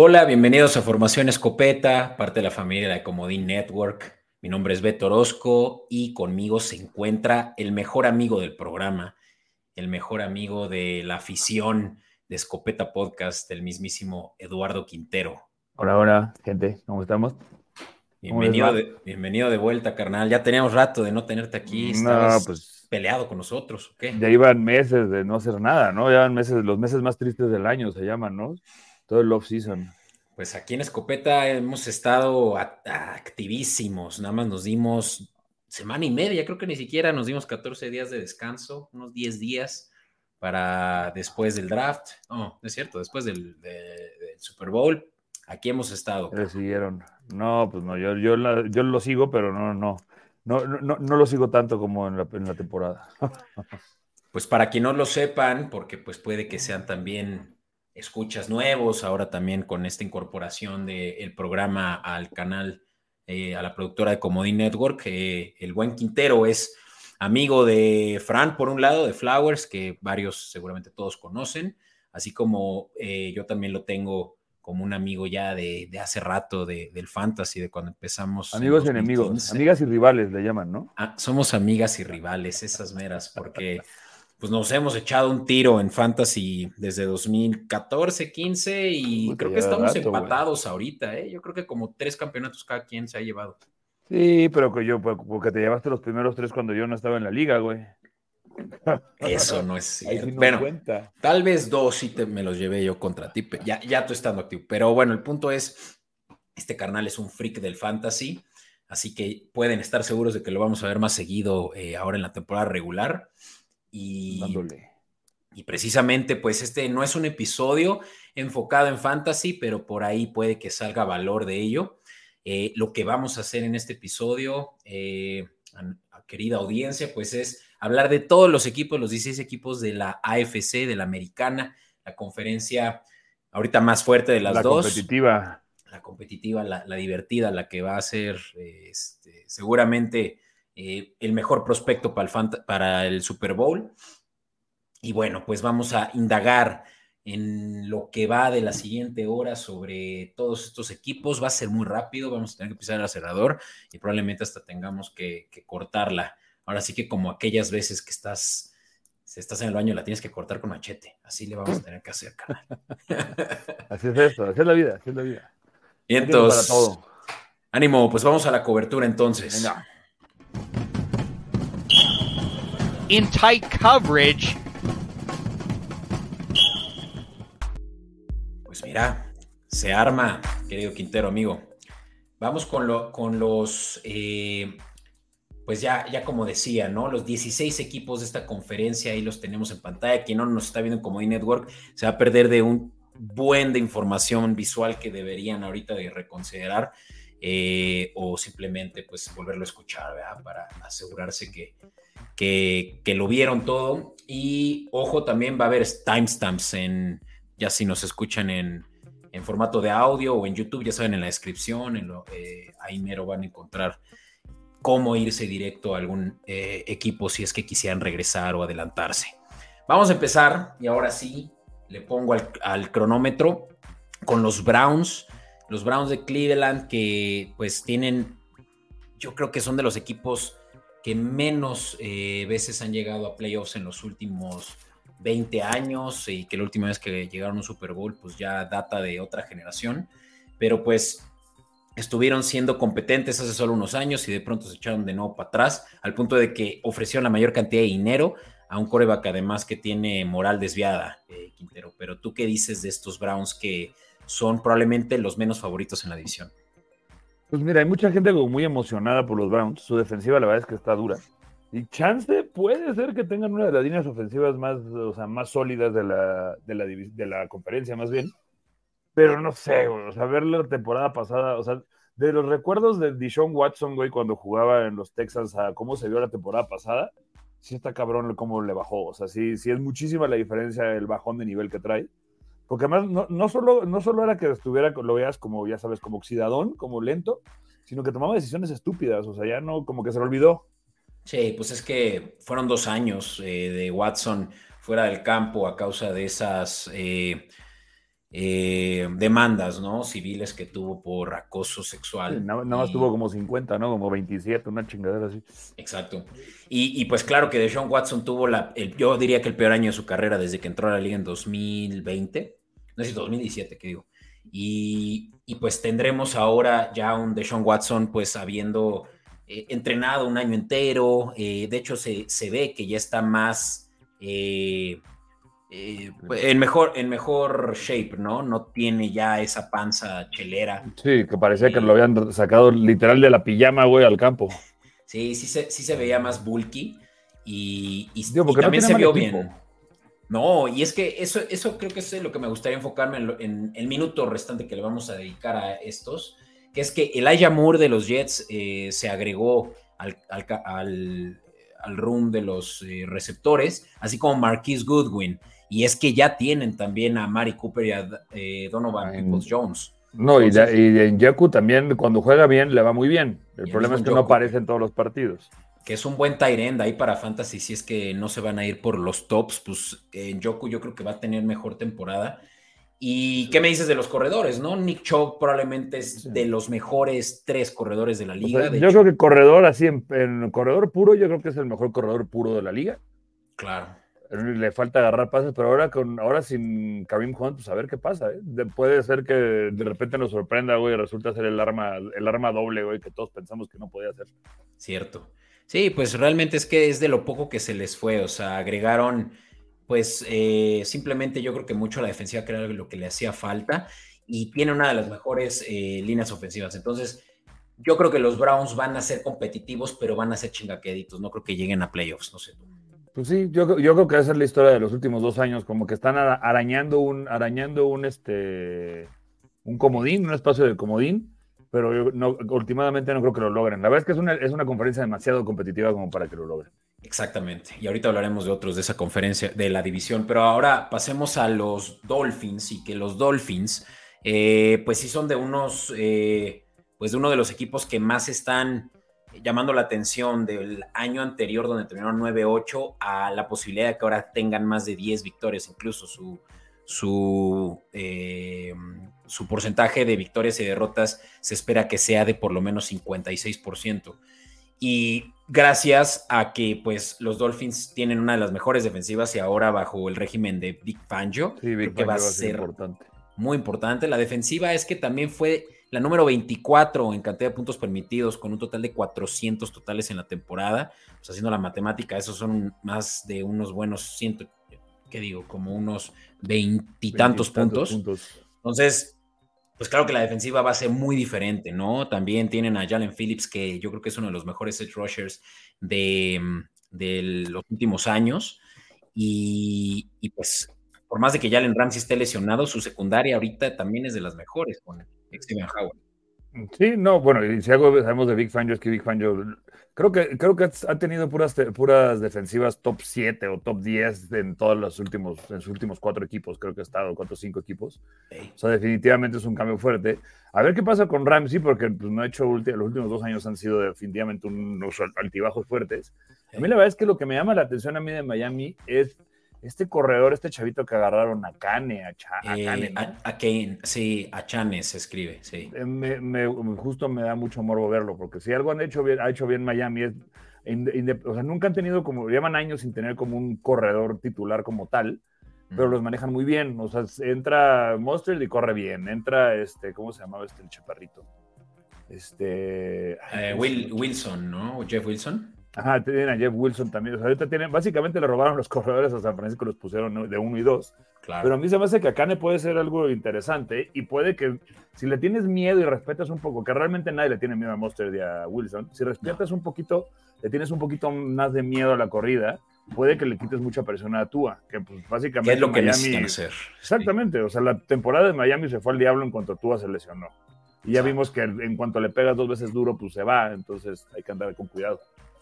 Hola, bienvenidos a Formación Escopeta, parte de la familia de Comodín Network. Mi nombre es Beto Orozco y conmigo se encuentra el mejor amigo del programa, el mejor amigo de la afición de Escopeta Podcast, el mismísimo Eduardo Quintero. Hola, hola, gente, ¿cómo estamos? Bienvenido de, bienvenido de vuelta, carnal. Ya teníamos rato de no tenerte aquí. Estabas pues, peleado con nosotros. Ya iban meses de no hacer nada, ¿no? Ya meses, los meses más tristes del año se llaman, ¿no? Todo el off-season. Pues aquí en Escopeta hemos estado activísimos, nada más nos dimos semana y media, creo que ni siquiera nos dimos 14 días de descanso, unos 10 días para después del draft, no, es cierto, después del, Super Bowl, aquí hemos estado. Le siguieron. No, pues no, yo, yo, yo lo sigo, pero no, no, no, no, no lo sigo tanto como en la, en la temporada. pues para que no lo sepan, porque pues puede que sean también escuchas nuevos, ahora también con esta incorporación del programa al canal, eh, a la productora de Comodín Network. el buen Quintero es amigo de Fran, por un lado, de Flowers, que varios, seguramente todos conocen, así como eh, yo también lo tengo como un amigo ya de, hace rato del fantasy, de cuando empezamos. Amigos y enemigos, amigas y rivales le llaman, ¿no? Ah, somos amigas y rivales, esas meras, porque pues nos hemos echado un tiro en Fantasy desde 2014, 15 y creo que estamos empatados ahorita, ¿eh? Yo creo que como tres campeonatos cada quien se ha llevado. Sí, pero que yo, pues, porque te llevaste los primeros tres cuando yo no estaba en la liga, güey. Eso no es cierto. bueno, tal vez dos sí te, me los llevé yo contra ti, ya, ya tú estando activo. Pero bueno, el punto es, este carnal es un freak del fantasy, así que pueden estar seguros de que lo vamos a ver más seguido eh, ahora en la temporada regular. Y, y precisamente, pues este no es un episodio enfocado en fantasy, pero por ahí puede que salga valor de ello. Eh, lo que vamos a hacer en este episodio, eh, querida audiencia, pues es hablar de todos los equipos, los 16 equipos de la AFC, de la americana, la conferencia ahorita más fuerte de las la dos. La competitiva. La competitiva, la, divertida, la que va a ser este, seguramente eh, el mejor prospecto para el, para el Super Bowl. Y bueno, pues vamos a indagar en lo que va de la siguiente hora sobre todos estos equipos. Va a ser muy rápido, vamos a tener que pisar el acelerador y probablemente hasta tengamos que, cortarla. Ahora sí que como aquellas veces que estás, si estás en el baño, la tienes que cortar con machete. Así le vamos a tener que hacer, carnal. así es esto, así es la vida, así es la vida. Y entonces, ánimo, pues vamos a la cobertura entonces. Venga. In tight coverage. Pues mira, se arma, querido Quintero, amigo. Vamos con, lo, con los, eh, pues ya, ya como decía, ¿no? Los 16 equipos de esta conferencia, ahí los tenemos en pantalla. Quien no nos está viendo en Comedy Network se va a perder de un buen de información visual que deberían ahorita de reconsiderar. Eh, o simplemente pues volverlo a escuchar. Para asegurarse que, que, lo vieron todo. Y ojo, también va a haber timestamps en, ya si nos escuchan en, en, formato de audio o en YouTube, ya saben, en la descripción, eh, ahí mero van a encontrar cómo irse directo a algún eh, equipo si es que quisieran regresar o adelantarse. Vamos a empezar y ahora sí le pongo al cronómetro con los Browns los Browns de Cleveland que pues tienen, yo creo que son de los equipos que menos eh, veces han llegado a playoffs en los últimos 20 años y que la última vez que llegaron a un Super Bowl pues ya data de otra generación, pero pues estuvieron siendo competentes hace solo unos años y de pronto se echaron de nuevo para atrás, al punto de que ofrecieron la mayor cantidad de dinero a un coreback además que tiene moral desviada, eh, Quintero. Pero tú qué dices de estos Browns que son probablemente los menos favoritos en la división. Pues mira, hay mucha gente muy emocionada por los Browns. Su defensiva la verdad es que está dura. Y chance puede ser que tengan una de las líneas ofensivas más, o sea, más sólidas de la, de la, de la conferencia, más bien. Pero no sé, o sea, ver la temporada pasada, o sea, de los recuerdos de Dishon Watson, güey, cuando jugaba en los Texans, a cómo se vio la temporada pasada, sí está cabrón cómo le bajó. O sea, sí, sí es muchísima la diferencia el bajón de nivel que trae. Porque además no, no, solo, no solo era que estuviera, lo veas como, ya sabes, como oxidadón, como lento, sino que tomaba decisiones estúpidas, o sea, ya no, como que se le olvidó. Sí, pues es que fueron dos años eh, de Watson fuera del campo a causa de esas, eh, eh, demandas, ¿no? Civiles que tuvo por acoso sexual. nada, más tuvo como 50, ¿no? Como 27, una chingadera así. Exacto. Y, pues claro que Deshaun Watson tuvo la, el, yo diría que el peor año de su carrera desde que entró a la liga en 2020, no sé, 2017, que digo. Y, pues tendremos ahora ya un Deshaun Watson pues habiendo eh, entrenado un año entero, eh, de hecho se, se, ve que ya está más... Eh, en, mejor, en mejor shape, ¿no? No tiene ya esa panza chelera. Sí, que parecía que lo habían sacado literal de la pijama, güey, al campo. Sí, sí se, sí se veía más bulky y, también se vio bien. No, y es que eso, eso creo que es lo que me gustaría enfocarme en, el minuto restante que le vamos a dedicar a estos, que es que Elijah Moore de los Jets eh, se agregó al, al, al, room de los eh, receptores, así como Marquise Goodwin y es que ya tienen también a Mari Cooper y a eh, Donovan Peoples Jones. No, y, en Yaku también cuando juega bien le va muy bien. El problema es que no aparece en todos los partidos. Que es un buen tight end ahí para Fantasy, si es que no se van a ir por los tops, pues en Yoku yo creo que va a tener mejor temporada. ¿Y qué me dices de los corredores, no? Nick Chubb probablemente es de los mejores tres corredores de la liga. yo creo que corredor, así en, en, corredor puro, yo creo que es el mejor corredor puro de la liga. Claro le falta agarrar pases, pero ahora con ahora sin Karim Hunt, pues a ver qué pasa. ¿eh? puede ser que de repente nos sorprenda, güey, resulta ser el arma, el arma doble, güey, que todos pensamos que no podía ser. Cierto. Sí, pues realmente es que es de lo poco que se les fue, o sea, agregaron, pues eh, simplemente yo creo que mucho a la defensiva, que lo que le hacía falta, y tiene una de las mejores eh, líneas ofensivas. Entonces, yo creo que los Browns van a ser competitivos, pero van a ser chingaqueditos, no creo que lleguen a playoffs, no sé tú. Pues sí, yo, creo que esa es la historia de los últimos dos años, como que están arañando un, arañando un, este, un comodín, un espacio de comodín, pero yo no, últimamente no creo que lo logren. La verdad es que es una, es una conferencia demasiado competitiva como para que lo logren. Exactamente. Y ahorita hablaremos de otros de esa conferencia, de la división. Pero ahora pasemos a los Dolphins y que los Dolphins, eh, pues sí son de unos, eh, pues de uno de los equipos que más están llamando la atención del año anterior donde terminaron 9-8 a la posibilidad de que ahora tengan más de 10 victorias, incluso su, su, eh, su porcentaje de victorias y derrotas se espera que sea de por lo menos 56%. Y gracias a que pues los Dolphins tienen una de las mejores defensivas y ahora bajo el régimen de Big Fangio, que va a ser muy importante. La defensiva es que también fue la número 24 en cantidad de puntos permitidos, con un total de 400 totales en la temporada. Pues haciendo la matemática, esos son más de unos buenos ciento, ¿qué digo? Como unos veintitantos puntos. puntos. Entonces, pues claro que la defensiva va a ser muy diferente, ¿no? También tienen a Jalen Phillips, que yo creo que es uno de los mejores edge rushers de, los últimos años. Y, y, pues, por más de que Jalen Ramsey esté lesionado, su secundaria ahorita también es de las mejores con, Sí, no, bueno, y si algo sabemos de Big Fangio es que Big Fangio creo que, creo que ha tenido puras, puras defensivas top 7 o top 10 en todos los últimos, en sus últimos cuatro equipos, creo que ha estado, cuatro o cinco equipos. O sea, definitivamente es un cambio fuerte. A ver qué pasa con Ramsey, porque pues, no ha hecho, los últimos dos años han sido definitivamente unos altibajos fuertes. A mí la verdad es que lo que me llama la atención a mí de Miami es este corredor, este chavito que agarraron a Kane, a, Kane, a, Kane, sí, a Chane se escribe, sí. Eh, me, justo me da mucho morbo verlo, porque si algo han hecho bien, ha hecho bien Miami es, o sea, nunca han tenido como, llevan años sin tener como un corredor titular como tal, pero los manejan muy bien, o sea, entra Monster y corre bien, entra este, ¿cómo se llamaba este el chaparrito? Este... Eh, Wilson, ¿no? Jeff Wilson. Ajá, tienen a Jeff Wilson también. O sea, ahorita tienen, básicamente le robaron los corredores a San Francisco, los pusieron de uno y dos. Claro. Pero a mí se me hace que Akane puede ser algo interesante y puede que, si le tienes miedo y respetas un poco, que realmente nadie le tiene miedo a Monster y a Wilson, si respetas un poquito, le tienes un poquito más de miedo a la corrida, puede que le quites mucha presión a Tua, que pues básicamente. es lo que Miami, hacer. Exactamente, o sea, la temporada de Miami se fue al diablo en cuanto Tua se lesionó. Y ya vimos que en cuanto le pegas dos veces duro, pues se va, entonces hay que andar con cuidado.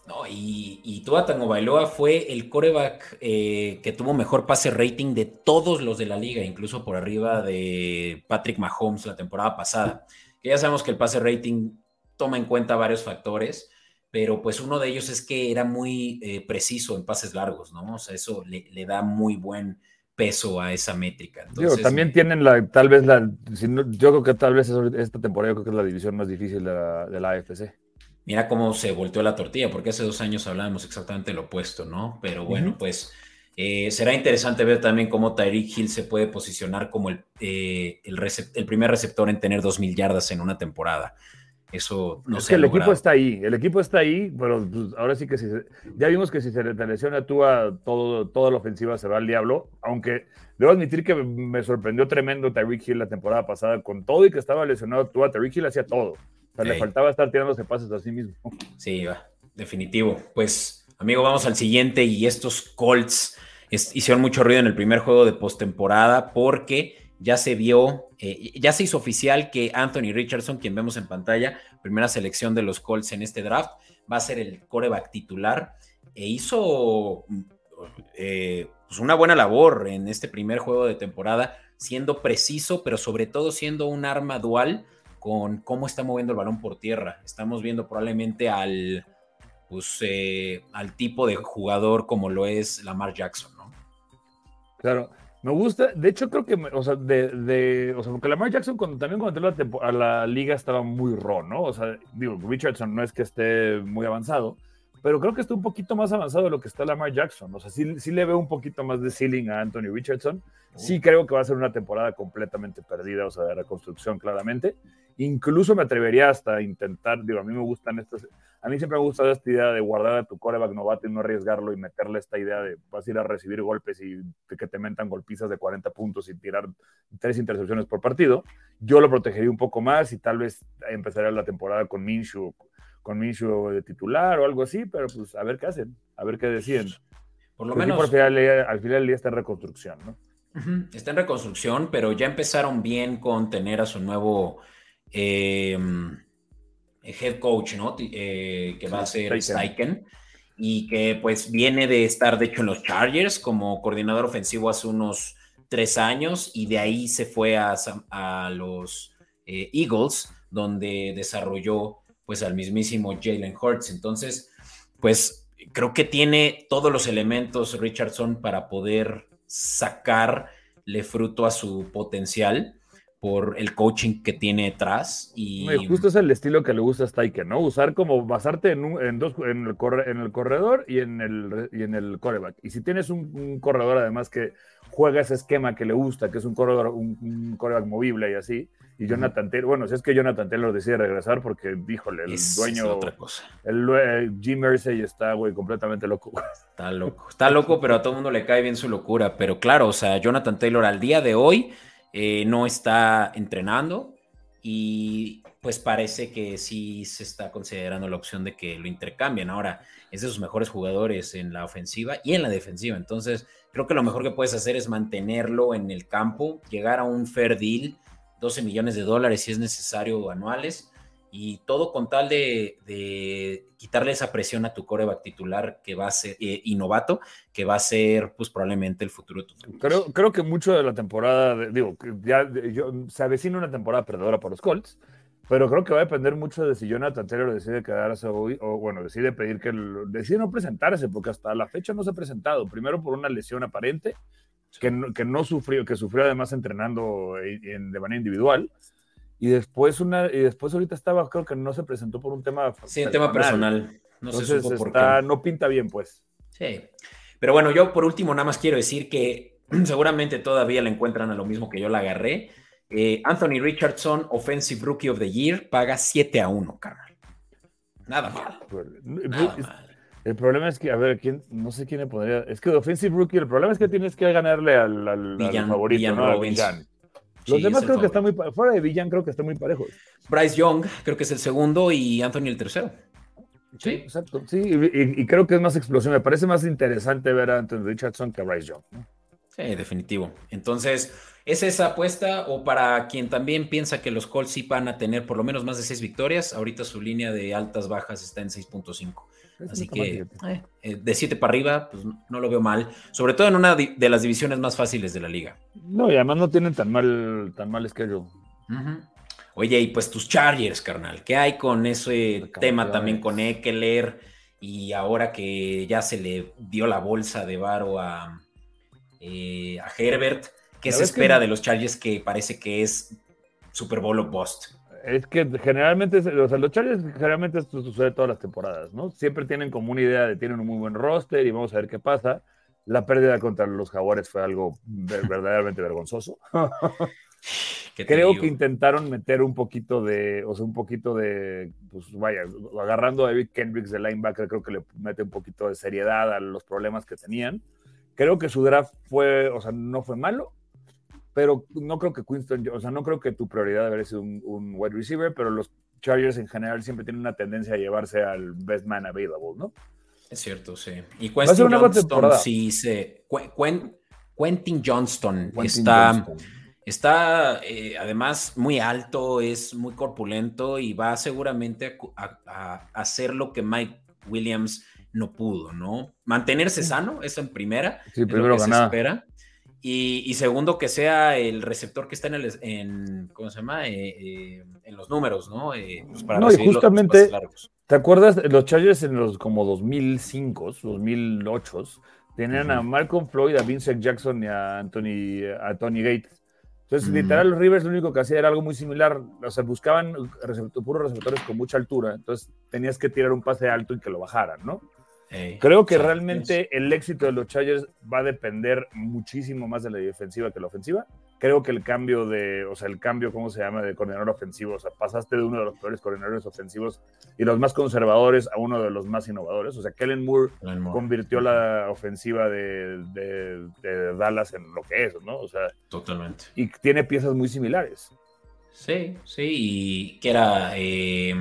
No, y, y Tua Tango Bailoa fue el coreback eh, que tuvo mejor pase rating de todos los de la liga, incluso por arriba de Patrick Mahomes la temporada pasada. Que ya sabemos que el pase rating toma en cuenta varios factores, pero pues uno de ellos es que era muy eh, preciso en pases largos, ¿no? O sea, eso le, da muy buen peso a esa métrica. Entonces, también tienen la, tal vez la, yo creo que tal vez esta temporada creo que es la división más difícil de la, de la AFC. Mira cómo se volteó la tortilla, porque hace dos años hablábamos exactamente lo opuesto, ¿no? Pero bueno, pues eh, será interesante ver también cómo Tyreek Hill se puede posicionar como el, eh, el, primer receptor en tener 2.000 yardas en una temporada. Eso no sé. el equipo está ahí, el equipo está ahí, pero pues, ahora sí que si ya vimos que si se le lesiona tú a todo, toda la ofensiva se va al diablo, aunque debo admitir que me sorprendió tremendo Tyreek Hill la temporada pasada, con todo y que estaba lesionado tú a Tyreek Hill hacía todo. Sea, le faltaba estar tirándose pases a sí mismo. Sí, va, definitivo. Pues, amigo, vamos al siguiente y estos Colts hicieron mucho ruido en el primer juego de postemporada porque ya se vio, eh, ya se hizo oficial que Anthony Richardson, quien vemos en pantalla, primera selección de los Colts en este draft, va a ser el coreback titular e hizo eh, pues una buena labor en este primer juego de temporada, siendo preciso, pero sobre todo siendo un arma dual con cómo está moviendo el balón por tierra. Estamos viendo probablemente al, pues, eh, al tipo de jugador como lo es Lamar Jackson, ¿no? Claro, me gusta, de hecho creo que, o sea, de, o sea, porque Lamar Jackson cuando, también cuando entró a la liga estaba muy raw, ¿no? O sea, digo, Richardson no es que esté muy avanzado, pero creo que está un poquito más avanzado de lo que está Lamar Jackson. O sea, sí, sí le veo un poquito más de ceiling a Anthony Richardson. Sí creo que va a ser una temporada completamente perdida, o sea, de reconstrucción claramente. Incluso me atrevería hasta a intentar, digo, a mí me gustan estas, a mí siempre me gusta esta idea de guardar a tu coreback novato y no arriesgarlo y meterle esta idea de vas a ir a recibir golpes y que te mentan golpizas de 40 puntos y tirar tres intercepciones por partido. Yo lo protegería un poco más y tal vez empezaría la temporada con Minshew, con Minshew de titular o algo así, pero pues a ver qué hacen, a ver qué deciden. Por lo menos. Al final, al final del día está en reconstrucción, ¿no? Está en reconstrucción, pero ya empezaron bien con tener a su nuevo Em, head coach, ¿no? Eh, que va a ser Steichen. Y que pues viene de estar, de hecho, en los Chargers como coordinador ofensivo hace unos tres años y de ahí se fue a, a los eh, Eagles, donde desarrolló pues al mismísimo Jalen Hurts. Entonces, pues creo que tiene todos los elementos Richardson para poder sacarle fruto a su potencial por el coaching que tiene detrás. Y justo es el estilo que le gusta a ¿no? Usar como basarte en, dos, en, el, en el corredor y en el, y en el coreback. Y si tienes un, corredor además que juega ese esquema que le gusta, que es un corredor, un, coreback movible y así, y Jonathan Taylor, bueno, si es que Jonathan Taylor decide regresar porque, díjole, el dueño, otra cosa. el, Jim Mersey está, güey, completamente loco. Está loco, está loco, pero a todo el mundo le cae bien su locura. Pero claro, o sea, Jonathan Taylor al día de hoy eh, no está entrenando y pues parece que sí se está considerando la opción de que lo intercambien. Ahora, es de sus mejores jugadores en la ofensiva y en la defensiva. Entonces, creo que lo mejor que puedes hacer es mantenerlo en el campo, llegar a un fair deal, 12 millones de dólares si es necesario anuales, y todo con tal de, quitarle esa presión a tu coreback titular que va a ser eh, y novato, que va a ser pues probablemente el futuro de tu creo, creo que mucho de la temporada, digo, ya yo, se avecina una temporada perdedora por los Colts, pero creo que va a depender mucho de si Jonathan Taylor decide quedarse hoy o bueno, decide pedir que decide no presentarse, porque hasta la fecha no se ha presentado, primero por una lesión aparente, que, que no sufrió, que sufrió además entrenando de manera individual y después una y después ahorita estaba creo que no se presentó por un tema sí un tema personal. no Entonces está, no pinta bien pues. Sí. Pero bueno yo por último nada más quiero decir que seguramente todavía le encuentran a lo mismo que yo la agarré. Eh, Anthony Richardson Offensive Rookie of the Year paga 7 a 1 carnal. Nada mal, El problema es que, a ver, ¿quién, no sé quién le podría. Es que Offensive Rookie, el problema es que tienes que ganarle al, al, favorito, ¿no? Los demás creo que están muy fuera de Villan creo que están muy parejos. Bryce Young creo que es el segundo y Anthony el tercero. Sí, exacto. Sí, y, creo que es más explosión. Me parece más interesante ver a Anthony Richardson que a Bryce Young. Sí, definitivo. Entonces, ¿es esa apuesta o para quien también piensa que los Colts sí van a tener por lo menos más de seis victorias? Ahorita su línea de altas bajas está en 6.5. Así que eh, eh, de 7 para arriba, pues no lo veo mal. Sobre todo en una de las divisiones más fáciles de la liga. No, y además no tienen tan mal, tan mal schedule. Oye, y pues tus Chargers, carnal. ¿Qué hay con ese tema también con Eckler? Y ahora que ya se le dio la bolsa de varo a, eh, a Herbert. ¿Qué se espera de los Chargers que parece que es Super Bowl of bust? Es que generalmente, o sea, los Chargers generalmente esto sucede todas las temporadas, ¿no? Siempre tienen como una idea de tienen un muy buen roster y vamos a ver qué pasa. La pérdida contra los Jaguares fue algo verdaderamente vergonzoso. Creo que intentaron meter un poquito de, o sea, un poquito de, pues vaya, agarrando a Eric Kendricks de linebacker, creo que le mete un poquito de seriedad a los problemas que tenían. Creo que su draft fue, o sea, no fue malo, pero no creo que Winston, o sea, no creo que tu prioridad debería ser un, un wide receiver, pero los Chargers en general siempre tienen una tendencia a llevarse al best man available, ¿no? Es cierto, sí. Y Quentin Johnston, sí, se, Quentin Johnston está... Está eh, además muy alto, es muy corpulento y va seguramente a, hacer lo que Mike Williams no pudo, ¿no? Mantenerse sano, eso en primera, sí, primero que se espera. Y, segundo, que sea el receptor que está en el, en, ¿cómo se llama? Eh, eh, en los números, ¿no? Pues para no, y justamente, ¿te acuerdas? Los Chargers en los como 2005, 2008, tenían a Malcolm Floyd, a Vincent Jackson y a Anthony, a Tony Gates. Entonces, literal, los Rivers lo único que hacía era algo muy similar. O sea, buscaban puros receptores con mucha altura. Entonces, tenías que tirar un pase alto y que lo bajaran, ¿no? Creo que realmente el éxito de los Chargers va a depender muchísimo más de la defensiva que la ofensiva. Creo que el cambio de, o sea, el cambio, ¿cómo se llama?, de coordinador ofensivo, o sea, pasaste de uno de los peores coordinadores ofensivos y los más conservadores a uno de los más innovadores. O sea, Kellen Moore, convirtió la ofensiva de, Dallas en lo que es, ¿no? O sea, totalmente. Y tiene piezas muy similares. Sí, sí, y que era eh,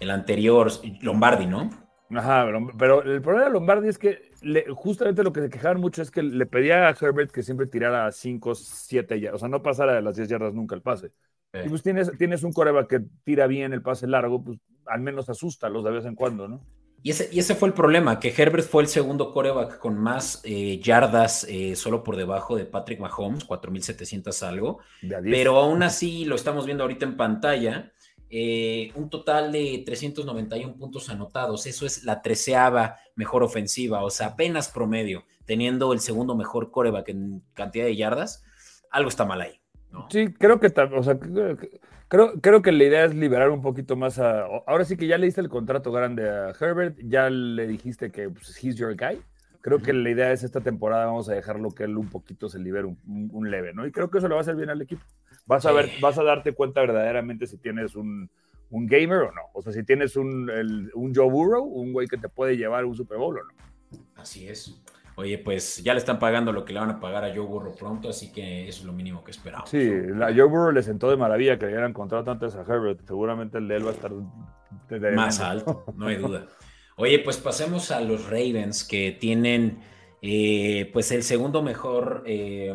el anterior Lombardi, ¿no? Ajá, pero, el problema de Lombardi es que justamente lo que se quejaban mucho es que le pedía a Herbert que siempre tirara 5, 7 yardas, o sea, no pasara de las 10 yardas nunca el pase. Y pues tienes, tienes un coreback que tira bien el pase largo, pues al menos asusta los de vez en cuando, ¿no? Y ese, y ese fue el problema, que Herbert fue el segundo coreback con más eh, yardas eh, solo por debajo de Patrick Mahomes, 4.700 algo. Pero aún así, lo estamos viendo ahorita en pantalla, eh, un total de 391 puntos anotados. Eso es la treceava mejor ofensiva, o sea, apenas promedio, teniendo el segundo mejor coreback en cantidad de yardas. Algo está mal ahí. Sí, creo que, o sea, creo, creo que la idea es liberar un poquito más a. Ahora sí que ya le diste el contrato grande a Herbert, ya le dijiste que pues, he's your guy. Creo que la idea es esta temporada vamos a dejarlo que él un poquito se libere un, leve, ¿no? Y creo que eso le va a hacer bien al equipo. Vas a ver, vas a darte cuenta verdaderamente si tienes un, gamer o no. O sea, si tienes un, un Joe Burrow, un güey que te puede llevar un Super Bowl o no. Así es. Oye, pues ya le están pagando lo que le van a pagar a Joe Burrow pronto, así que eso es lo mínimo que esperamos. Sí, la Joe Burrow le sentó de maravilla que le hubieran contratado antes a Herbert. Seguramente el de él va a estar más alto, no hay duda. Oye, pues pasemos a los Ravens que tienen eh, pues el segundo mejor, eh,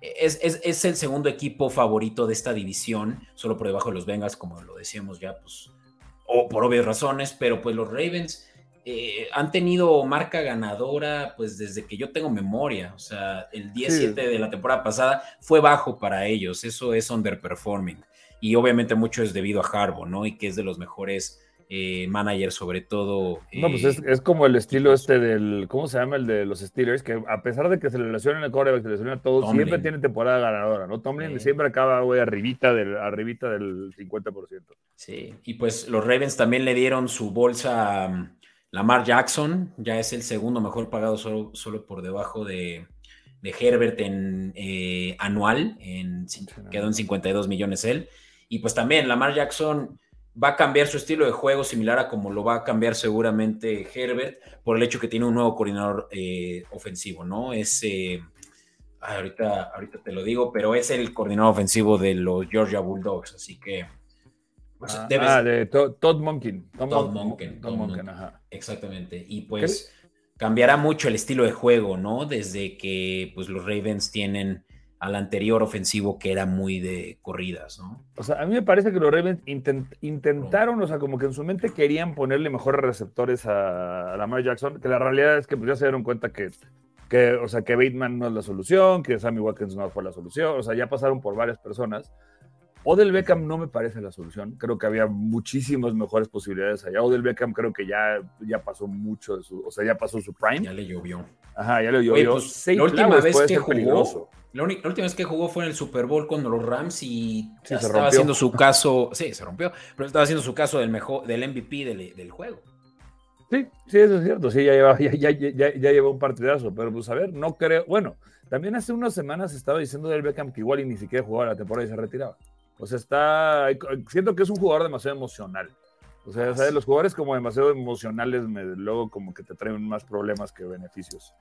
es, el segundo equipo favorito de esta división, solo por debajo de los Bengals, como lo decíamos ya, pues, o por obvias razones, pero pues los Ravens eh, han tenido marca ganadora pues desde que yo tengo memoria, o sea, el 17 de la temporada pasada fue bajo para ellos, eso es underperforming, y obviamente mucho es debido a Harbaugh, ¿no? Y que es de los mejores eh, manager sobre todo. no, pues es, eh, como el estilo este del, ¿cómo se llama? El de los Steelers, que a pesar de que se le lesiona el coreback, se le lesiona todo, siempre tiene temporada ganadora, ¿no? Tomlin siempre acaba, güey, arribita del, arribita del 50%. Sí, y pues los Ravens también le dieron su bolsa a Lamar Jackson, ya es el segundo mejor pagado solo, solo por debajo de, Herbert en eh, anual, en, quedó en 52 millones él. Y pues también Lamar Jackson va a cambiar su estilo de juego similar a como lo va a cambiar seguramente Herbert por el hecho que tiene un nuevo coordinador eh, ofensivo, ¿no? Es, eh, ahorita, ahorita te lo digo, pero es el coordinador ofensivo de los Georgia Bulldogs, así que... Pues, ah, ah, de Todd Monken. Todd, Monken. Exactamente. Y pues cambiará mucho el estilo de juego, ¿no? Desde que pues, los Ravens tienen al anterior ofensivo que era muy de corridas, ¿no? O sea, a mí me parece que los Ravens intentaron, o sea, como que en su mente querían ponerle mejores receptores a, Lamar Jackson, que la realidad es que pues, ya se dieron cuenta que, que, o sea, que Bateman no es la solución, que Sammy Watkins no fue la solución, o sea, ya pasaron por varias personas. Odell Beckham no me parece la solución. Creo que había muchísimas mejores posibilidades allá. Odell Beckham creo que ya, ya pasó mucho de su, o sea, ya pasó su prime. Ya le llovió. Ajá, ya le llovió. Oye, pues, la última vez que jugó, peligroso. La, única- la última vez que jugó fue en el Super Bowl con los Rams y Sí, estaba rompió. haciendo su caso, sí, se rompió, pero estaba haciendo su caso del mejor, del MVP del, del juego. Sí, sí, eso es cierto. Sí, ya lleva, ya, ya, ya, ya lleva un partidazo. Pero pues a ver, no creo. Bueno, también hace unas semanas estaba diciendo del Beckham que igual y ni siquiera jugaba la temporada y se retiraba. O sea, está. Siento que es un jugador demasiado emocional. O sea, Ah, ¿sabes? los jugadores como demasiado emocionales me, luego como que te traen más problemas que beneficios.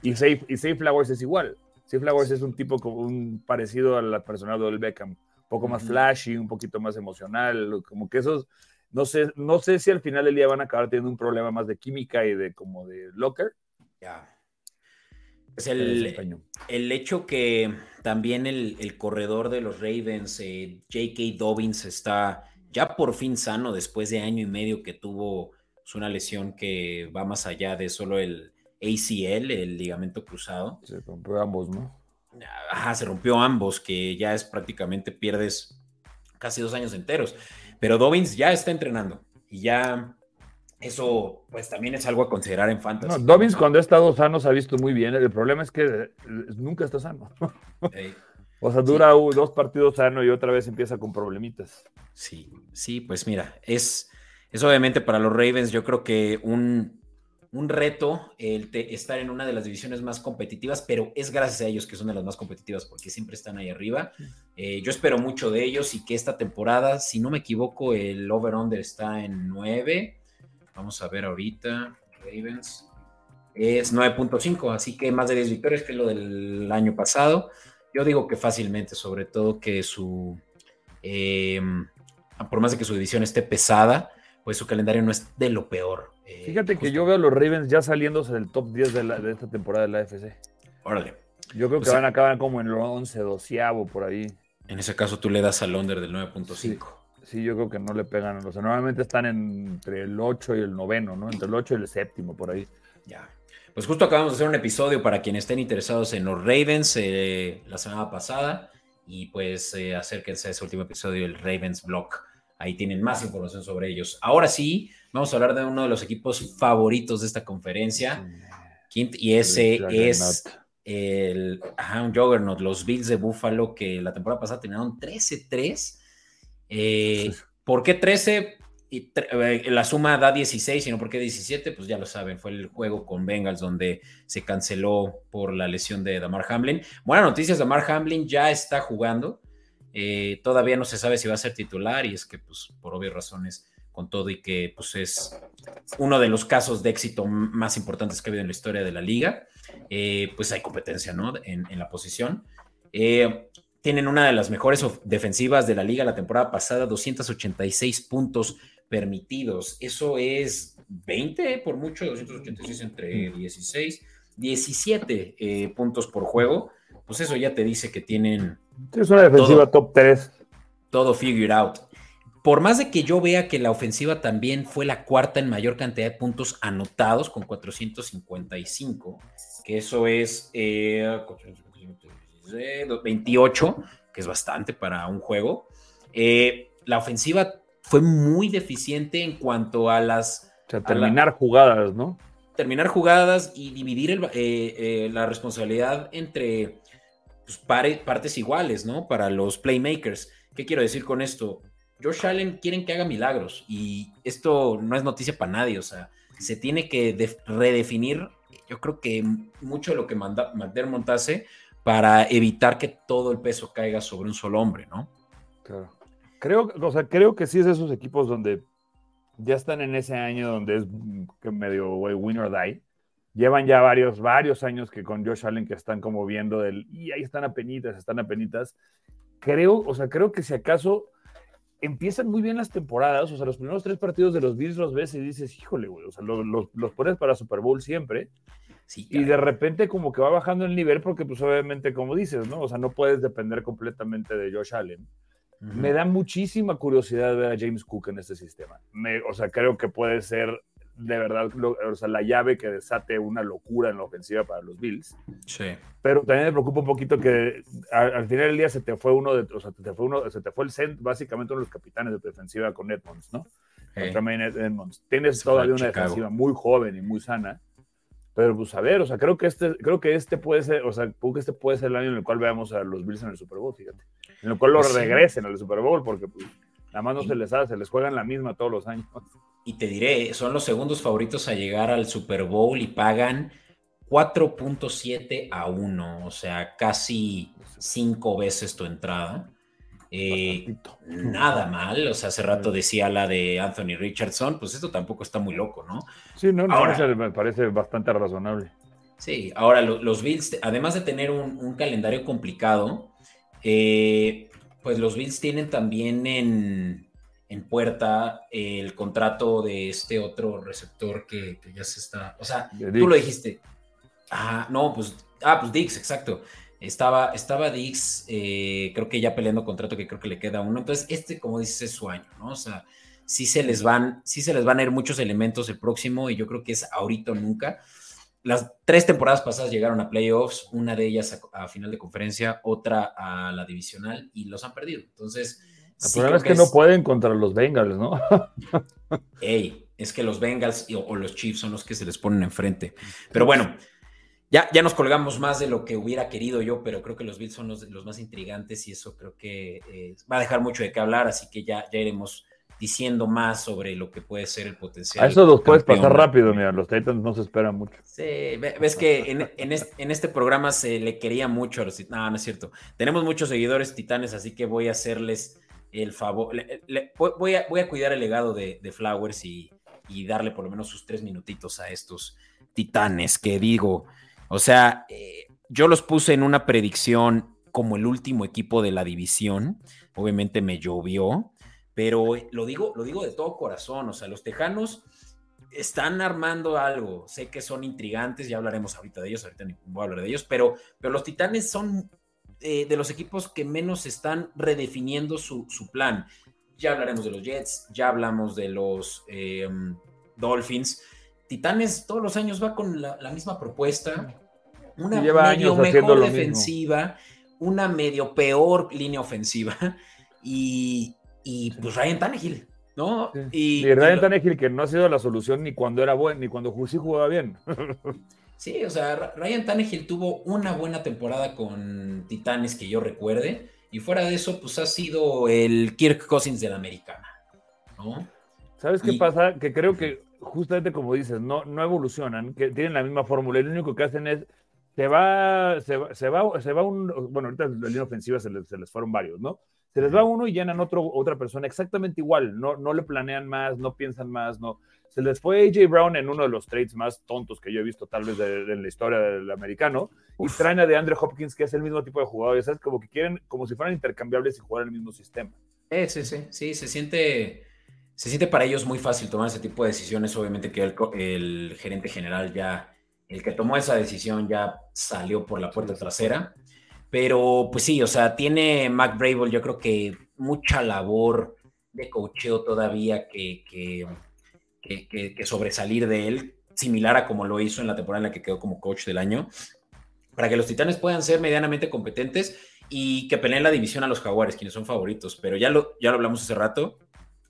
Y Safe, y Safe Flowers es igual. Safe Flowers es un tipo como un parecido al personal del Beckham. Un poco más flashy, un poquito más emocional. Como que esos. No sé, no sé si al final del día van a acabar teniendo un problema más de química y de como de locker. Ya. Es el, el hecho que también el, el corredor de los Ravens, eh, J.K. Dobbins, está ya por fin sano después de año y medio que tuvo una lesión que va más allá de solo el ACL, el ligamento cruzado. Se rompió ambos, ¿no? Ajá, se rompió ambos, que ya es prácticamente pierdes casi dos años enteros. Pero Dobbins ya está entrenando y ya eso pues también es algo a considerar en No, fantasy. Dobbins cuando ha estado sano se ha visto muy bien. El problema es que eh, nunca está sano. O sea, dura dos partidos sano y otra vez empieza con problemitas. Sí, sí, pues mira, es, es obviamente para los Ravens, yo creo que un, un reto el te- estar en una de las divisiones más competitivas, pero es gracias a ellos que son de las más competitivas porque siempre están ahí arriba. Eh, yo espero mucho de ellos y que esta temporada, si no me equivoco, el over-under está en 9. Vamos a ver ahorita, Ravens. Es 9.5, así que más de 10 victorias que lo del año pasado. Yo digo que fácilmente, sobre todo que su... eh, por más de que su división esté pesada, pues su calendario no es de lo peor. Eh, Fíjate que justo- yo veo a los Ravens ya saliéndose del top 10 de, la- de esta temporada de la AFC. Órale. Yo creo O que sea- van a acabar como en el 11, 12 por ahí. En ese caso tú le das al under del 9.5. Sí, yo creo que no le pegan. O sea, normalmente están entre el 8 y el noveno, ¿no? Entre el 8 y el séptimo, por ahí. Ya. Pues justo acabamos de hacer un episodio para quienes estén interesados en los Ravens eh, la semana pasada. Y pues eh, acérquense a ese último episodio del Ravens Blog. Ahí tienen más información sobre ellos. Ahora sí, vamos a hablar de uno de los equipos favoritos de esta conferencia. Quint- y ese El es el ajá, un Juggernaut, los Bills de Buffalo, que la temporada pasada terminaron 13-3. Eh. ¿Por qué 13? Y eh, la suma da 16, sino por qué 17, pues ya lo saben, fue el juego con Bengals donde se canceló por la lesión de Damar Hamlin. Buenas noticias, Damar Hamlin ya está jugando. Eh, todavía no se sabe si va a ser titular y es que, pues, por obvias razones, con todo y que, pues, es uno de los casos de éxito más importantes que ha habido en la historia de la liga, eh, pues hay competencia, ¿no? En, en la posición. Eh, tienen una de las mejores defensivas de la liga la temporada pasada, 286 puntos permitidos. Eso es 20 por mucho, 286 entre 16, 17 eh, puntos por juego. Pues eso ya te dice que tienen es una defensiva Todo. top 3. todo figured out. Por más de que yo vea que la ofensiva también fue la cuarta en mayor cantidad de puntos anotados con 455, que eso es eh, 28, que es bastante para un juego. Eh, la ofensiva fue muy deficiente en cuanto a las O sea, la- terminar jugadas, ¿no? terminar jugadas y dividir el- eh, eh, la responsabilidad entre pues, partes iguales, ¿no? Para los playmakers. ¿Qué quiero decir con esto? Josh Allen quieren que haga milagros y esto no es noticia para nadie, o sea, se tiene que def- redefinir, yo creo que mucho de lo que manda McDermott hace para evitar que todo el peso caiga sobre un solo hombre, ¿no? Claro. Creo, o sea, creo que sí es de esos equipos donde ya están en ese año donde es medio win or die. Llevan ya varios, varios años que con Josh Allen que están como viendo del, y ahí están apenitas, están apenitas. Creo, o sea, creo que si acaso empiezan muy bien las temporadas, o sea, los primeros tres partidos de los Bills los ves y dices, híjole, güey, o sea, los, los, los pones para Super Bowl siempre, Sí, y de repente como que va bajando el nivel porque pues obviamente como dices, ¿no? O sea, no puedes depender completamente de Josh Allen. Me da muchísima curiosidad ver a James Cook en este sistema. Me- o sea, creo que puede ser de verdad o sea, la llave que desate una locura en la ofensiva para los Bills. Sí. Pero también me preocupa un poquito que al, final del día se te fue uno de, o sea, te fue uno, se te fue el cent, básicamente uno de los capitanes de defensiva con Edmonds, ¿no? Edmonds. Tienes todavía una defensiva muy joven y muy sana. Pero pues a ver, o sea, creo que este, creo que este puede ser, o sea, creo que este puede ser el año en el cual veamos a los Bills en el Super Bowl, fíjate. En el cual lo pues regresen al Super Bowl, porque pues, nada más no se les hace, se les juegan la misma todos los años. Y te diré, son los segundos favoritos a llegar al Super Bowl y pagan 4.7 a 1, o sea, casi cinco veces tu entrada. Eh, nada mal, o sea, hace rato decía la de Anthony Richardson, pues esto tampoco está muy loco, ¿no? Sí, no, ahora, me parece bastante razonable. Sí, ahora los Bills, además de tener un, calendario complicado, eh, pues los Bills tienen también en, puerta el contrato de este otro receptor que, ya se está, o sea, tú lo dijiste. Ah, no, pues, ah, pues Dix, exacto. Estaba, estaba Dix, eh, creo que ya peleando contrato que creo que le queda uno. Entonces, este, como dices, es su año, ¿no? O sea, sí se les van, sí se les van a ir muchos elementos el próximo, y yo creo que es ahorita o nunca. Las tres temporadas pasadas llegaron a playoffs, una de ellas a, final de conferencia, otra a la divisional, y los han perdido. Entonces, el problema es que, no pueden contra los Bengals, ¿no? Ey, es que los Bengals o, los Chiefs son los que se les ponen enfrente. Pero bueno, ya, ya nos colgamos más de lo que hubiera querido yo, pero creo que los Bills son los, los más intrigantes y eso creo que eh, va a dejar mucho de qué hablar, así que ya, ya iremos diciendo más sobre lo que puede ser el potencial. A eso los puedes pasar rápido, mira, los Titans no se esperan mucho. Sí, ves que en, este, programa se le quería mucho a los Titanes. No, no es cierto. Tenemos muchos seguidores titanes, así que voy a hacerles el favor. voy, a, voy a cuidar el legado de, Flowers y, y darle por lo menos sus tres minutitos a estos titanes que digo. O sea, eh, yo los puse en una predicción como el último equipo de la división. Obviamente me llovió, pero lo digo, lo digo de todo corazón. O sea, los Tejanos están armando algo. Sé que son intrigantes, ya hablaremos ahorita de ellos, ahorita ni voy a hablar de ellos, pero, pero los Titanes son eh, de los equipos que menos están redefiniendo su, plan. Ya hablaremos de los Jets, ya hablamos de los em, Dolphins. Titanes todos los años va con la, misma propuesta, una medio mejor defensiva, una medio peor línea ofensiva y, y pues Ryan Tannehill, ¿no? Y, Ryan Tannehill que no ha sido la solución ni cuando era bueno, ni cuando sí jugaba bien. sí, o sea, Ryan Tannehill tuvo una buena temporada con Titanes que yo recuerde y fuera de eso pues ha sido el Kirk Cousins de la americana, ¿no? ¿Sabes qué pasa? Que creo que justamente como dices, no, no evolucionan, que tienen la misma fórmula y lo único que hacen es, se va, se va, se va, se va un, bueno, ahorita la línea ofensiva se les, se les, fueron varios, ¿no? Se les va uno y llenan otro, otra persona exactamente igual, no, no le planean más, no piensan más, no. Se les fue AJ Brown en uno de los trades más tontos que yo he visto tal vez de, la historia del americano y traen a de Andre Hopkins que es el mismo tipo de jugador, ¿sabes? Como que quieren, como si fueran intercambiables y jugar en el mismo sistema. Eh, sí, sí, sí, se siente se siente para ellos muy fácil tomar ese tipo de decisiones. Obviamente que el, gerente general ya, el que tomó esa decisión ya salió por la puerta trasera. Pero pues sí, o sea, tiene Mac Brable yo creo que mucha labor de cocheo todavía que, que, que, sobresalir de él, similar a como lo hizo en la temporada en la que quedó como coach del año, para que los Titanes puedan ser medianamente competentes y que peleen la división a los Jaguares, quienes son favoritos. Pero ya lo, ya lo hablamos hace rato,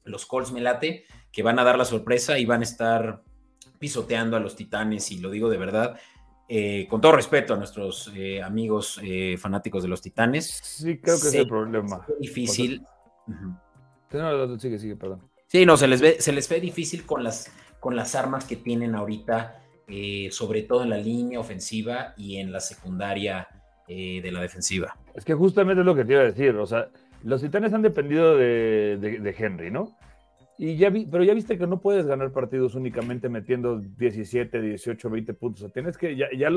los Colts me late, que van a dar la sorpresa y van a estar pisoteando a los Titanes, y lo digo de verdad, eh, con todo respeto a nuestros eh, amigos eh, fanáticos de los Titanes. Sí, creo que es el problema. Difícil. sigue, sigue, perdón. Sí, no, se les ve, se les ve difícil con las, con las armas que tienen ahorita, sobre todo en la línea ofensiva y en la secundaria de la defensiva. Es que justamente es lo que te iba a decir, o sea, los titanes han dependido de, Henry, ¿no? Y ya vi, pero ya viste que no puedes ganar partidos únicamente metiendo 17, 18, 20 puntos. O sea, tienes que, ya, ya,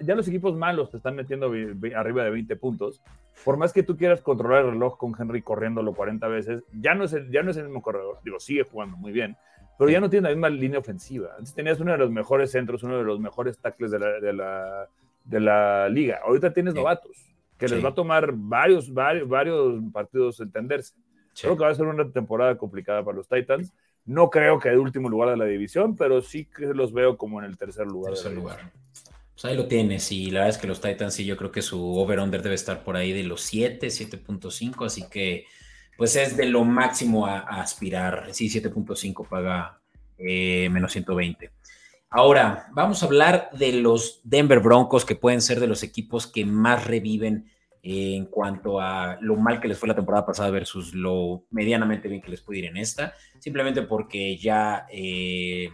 ya, los equipos malos te están metiendo arriba de 20 puntos. Por más que tú quieras controlar el reloj con Henry corriéndolo 40 veces, ya no es el, ya no es el mismo corredor. Digo, sigue jugando muy bien, pero ya no tiene la misma línea ofensiva. Antes tenías uno de los mejores centros, uno de los mejores tackles de la, de la, de la liga. Ahorita tienes novatos que les va a tomar varios, varios, varios partidos entenderse. Creo que va a ser una temporada complicada para los Titans, No creo que de último lugar de la división, pero sí que los veo como en el tercer lugar. Tercer lugar. Pues ahí lo tienes, y la verdad es que los Titans sí, yo creo que su over-under debe estar por ahí de los 7, 7.5, así que pues es de lo máximo a, aspirar. Sí, 7.5 paga eh, menos 120. Ahora, vamos a hablar de los Denver Broncos, que pueden ser de los equipos que más reviven en cuanto a lo mal que les fue la temporada pasada versus lo medianamente bien que les puede ir en esta, simplemente porque ya eh,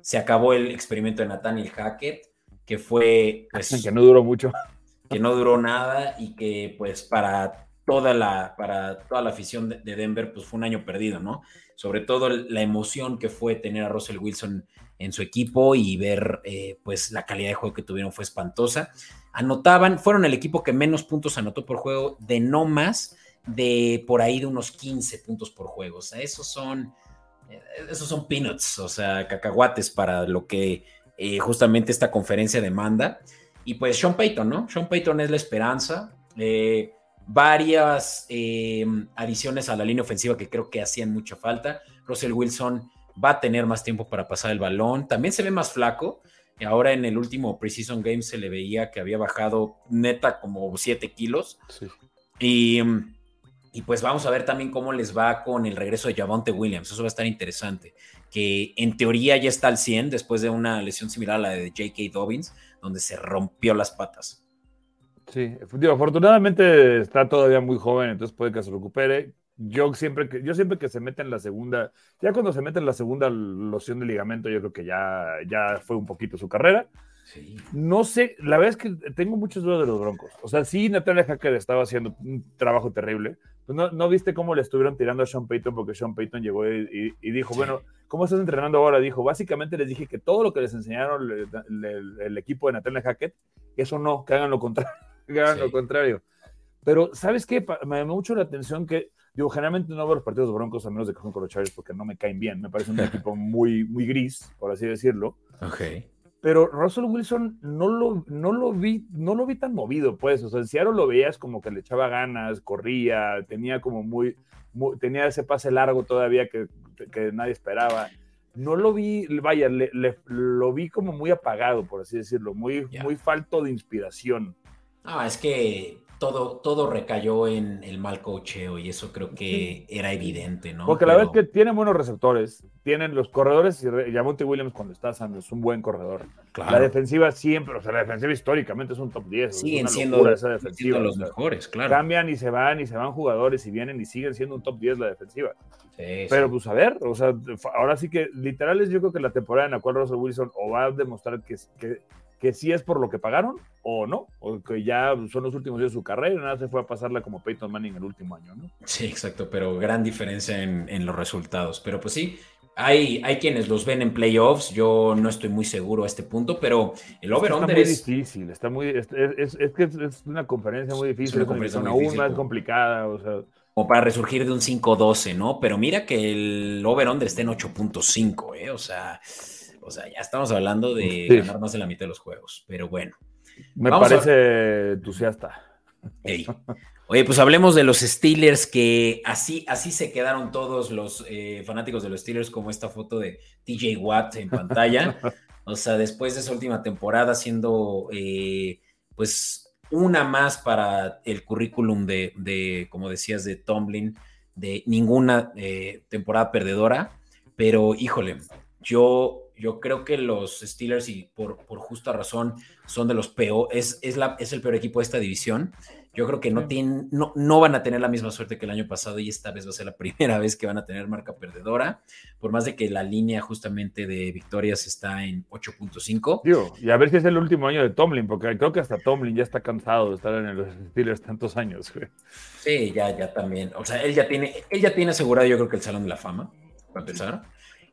se acabó el experimento de Nathaniel Hackett, que fue... Pues, que no duró mucho. Que no duró nada y que pues para toda la, para toda la afición de, Denver, pues fue un año perdido, ¿no? Sobre todo la emoción que fue tener a Russell Wilson en su equipo y ver, eh, pues, la calidad de juego que tuvieron fue espantosa. Anotaban, fueron el equipo que menos puntos anotó por juego, de no más de por ahí de unos 15 puntos por juego. O sea, esos son, eh, esos son peanuts, o sea, cacahuates para lo que eh, justamente esta conferencia demanda. Y pues Sean Payton, ¿no? Sean Payton es la esperanza. Eh, varias eh, adiciones a la línea ofensiva que creo que hacían mucha falta. Russell Wilson va a tener más tiempo para pasar el balón. También se ve más flaco. Ahora en el último Precision Game se le veía que había bajado neta como 7 kilos. Y, y, pues vamos a ver también cómo les va con el regreso de Javonte Williams. Eso va a estar interesante. Que en teoría ya está al 100 después de una lesión similar a la de J.K. Dobbins, donde se rompió las patas. Sí, afortunadamente está todavía muy joven, entonces puede que se recupere. Yo siempre que, yo siempre que se mete en la segunda, ya cuando se mete en la segunda loción de ligamento, yo creo que ya, ya fue un poquito su carrera. No sé, la verdad es que tengo muchas dudas de los Broncos. O sea, sí, Natalia Hacker estaba haciendo un trabajo terrible. Pues no, no, viste cómo le estuvieron tirando a Sean Payton porque Sean Payton llegó y, dijo, bueno, ¿cómo estás entrenando ahora? Dijo, básicamente les dije que todo lo que les enseñaron el, equipo de Natalia Hackett, eso no, que hagan lo contrario hagan lo contrario. Pero, ¿sabes qué? Me llama mucho la atención que, digo, generalmente no veo los partidos de Broncos a menos de que son con los Chargers porque no me caen bien. Me parece un equipo muy, muy gris, por así decirlo. Ok. Pero Russell Wilson no lo, no lo vi, no lo vi tan movido, pues. O sea, si ahora lo veías como que le echaba ganas, corría, tenía como muy, tenía ese pase largo todavía que, que nadie esperaba no lo vi, vaya, le, lo vi como muy apagado, por así decirlo, muy, muy falto de inspiración. Ah, es que todo, todo recayó en el mal cocheo y eso creo que era evidente, ¿no? Porque la verdad es que tienen buenos receptores, tienen los corredores y Yamonte Williams cuando está sano es un buen corredor. La defensiva siempre, o sea, la defensiva históricamente es un top 10. Siguen siendo, esa defensiva, los mejores, claro. Cambian y se van y se van jugadores y vienen y siguen siendo un top 10 la defensiva. Pero pues a ver, o sea, ahora sí que literal es yo creo que la temporada en la cual Russell Wilson o va a demostrar que, que que sí es por lo que pagaron o no, o que ya son los últimos días de su carrera y nada se fue a pasarla como Peyton Manning el último año, ¿no? Sí, exacto, pero gran diferencia en, los resultados. Pero pues sí, hay, hay, quienes los ven en playoffs, yo no estoy muy seguro a este punto, pero el over-under es... Está muy difícil, está muy... Es, que es, una conferencia muy difícil, es una conferencia aún más complicada, o sea... Como para resurgir de un 5-12, ¿no? Pero mira que el over-under está en 8.5, ¿eh? O sea... O sea, ya estamos hablando de ganar más de la mitad de los juegos, pero bueno. Me parece entusiasta. Oye, pues hablemos de los Steelers, que así, así se quedaron todos los eh, fanáticos de los Steelers, como esta foto de TJ Watt en pantalla. o sea, después de esa última temporada, siendo eh, pues una más para el currículum de, como decías, de Tomlin, de ninguna eh, temporada perdedora. Pero híjole, yo yo creo que los Steelers, y por, por justa razón, son de los peores, es, la, es el peor equipo de esta división. Yo creo que no, tienen, no, no van a tener la misma suerte que el año pasado y esta vez va a ser la primera vez que van a tener marca perdedora, por más de que la línea justamente de victorias está en 8.5. Y a ver si es el último año de Tomlin, porque creo que hasta Tomlin ya está cansado de estar en los Steelers tantos años. Sí, ya, ya también. O sea, él ya tiene, él ya tiene asegurado yo creo que el Salón de la Fama, para empezar.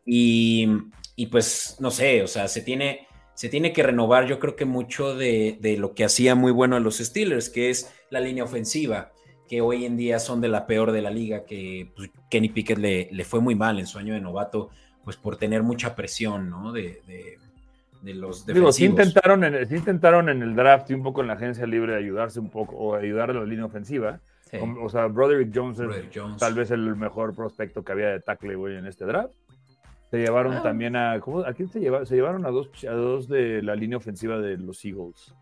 Y y pues no sé, o sea, se tiene, se tiene que renovar yo creo que mucho de, lo que hacía muy bueno a los Steelers, que es la línea ofensiva, que hoy en día son de la peor de la liga, que pues, Kenny Pickett le, le, fue muy mal en su año de novato, pues por tener mucha presión, ¿no? De, de, los defensivos. Digo, sí intentaron, en, intentaron en el draft y un poco en la agencia libre ayudarse un poco, o ayudar a la línea ofensiva. O sea, Broderick Jones es tal vez el mejor prospecto que había de tackle, güey, en este draft Se llevaron Ah. también a. ¿cómo, ¿A quién se llevaron? Se llevaron a dos, a dos de la línea ofensiva de los Eagles.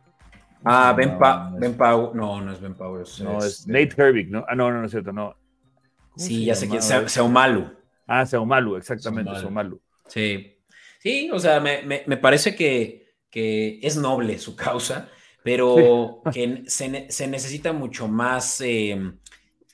Ah, No, Ben, Pa- no Ben Pau. No, no es Ben Pau. Es, No, es Nate Herbig, ¿no? Ah, no, no, no es cierto, no. ¿Cómo Sí, se ya sé quién. Seu- Seumalu. Ah, Seomalu, exactamente, Seomalu. Seomalu. Sí. Sí, o sea, me, me- me parece que, que es noble su causa, pero que se, se necesita mucho más eh,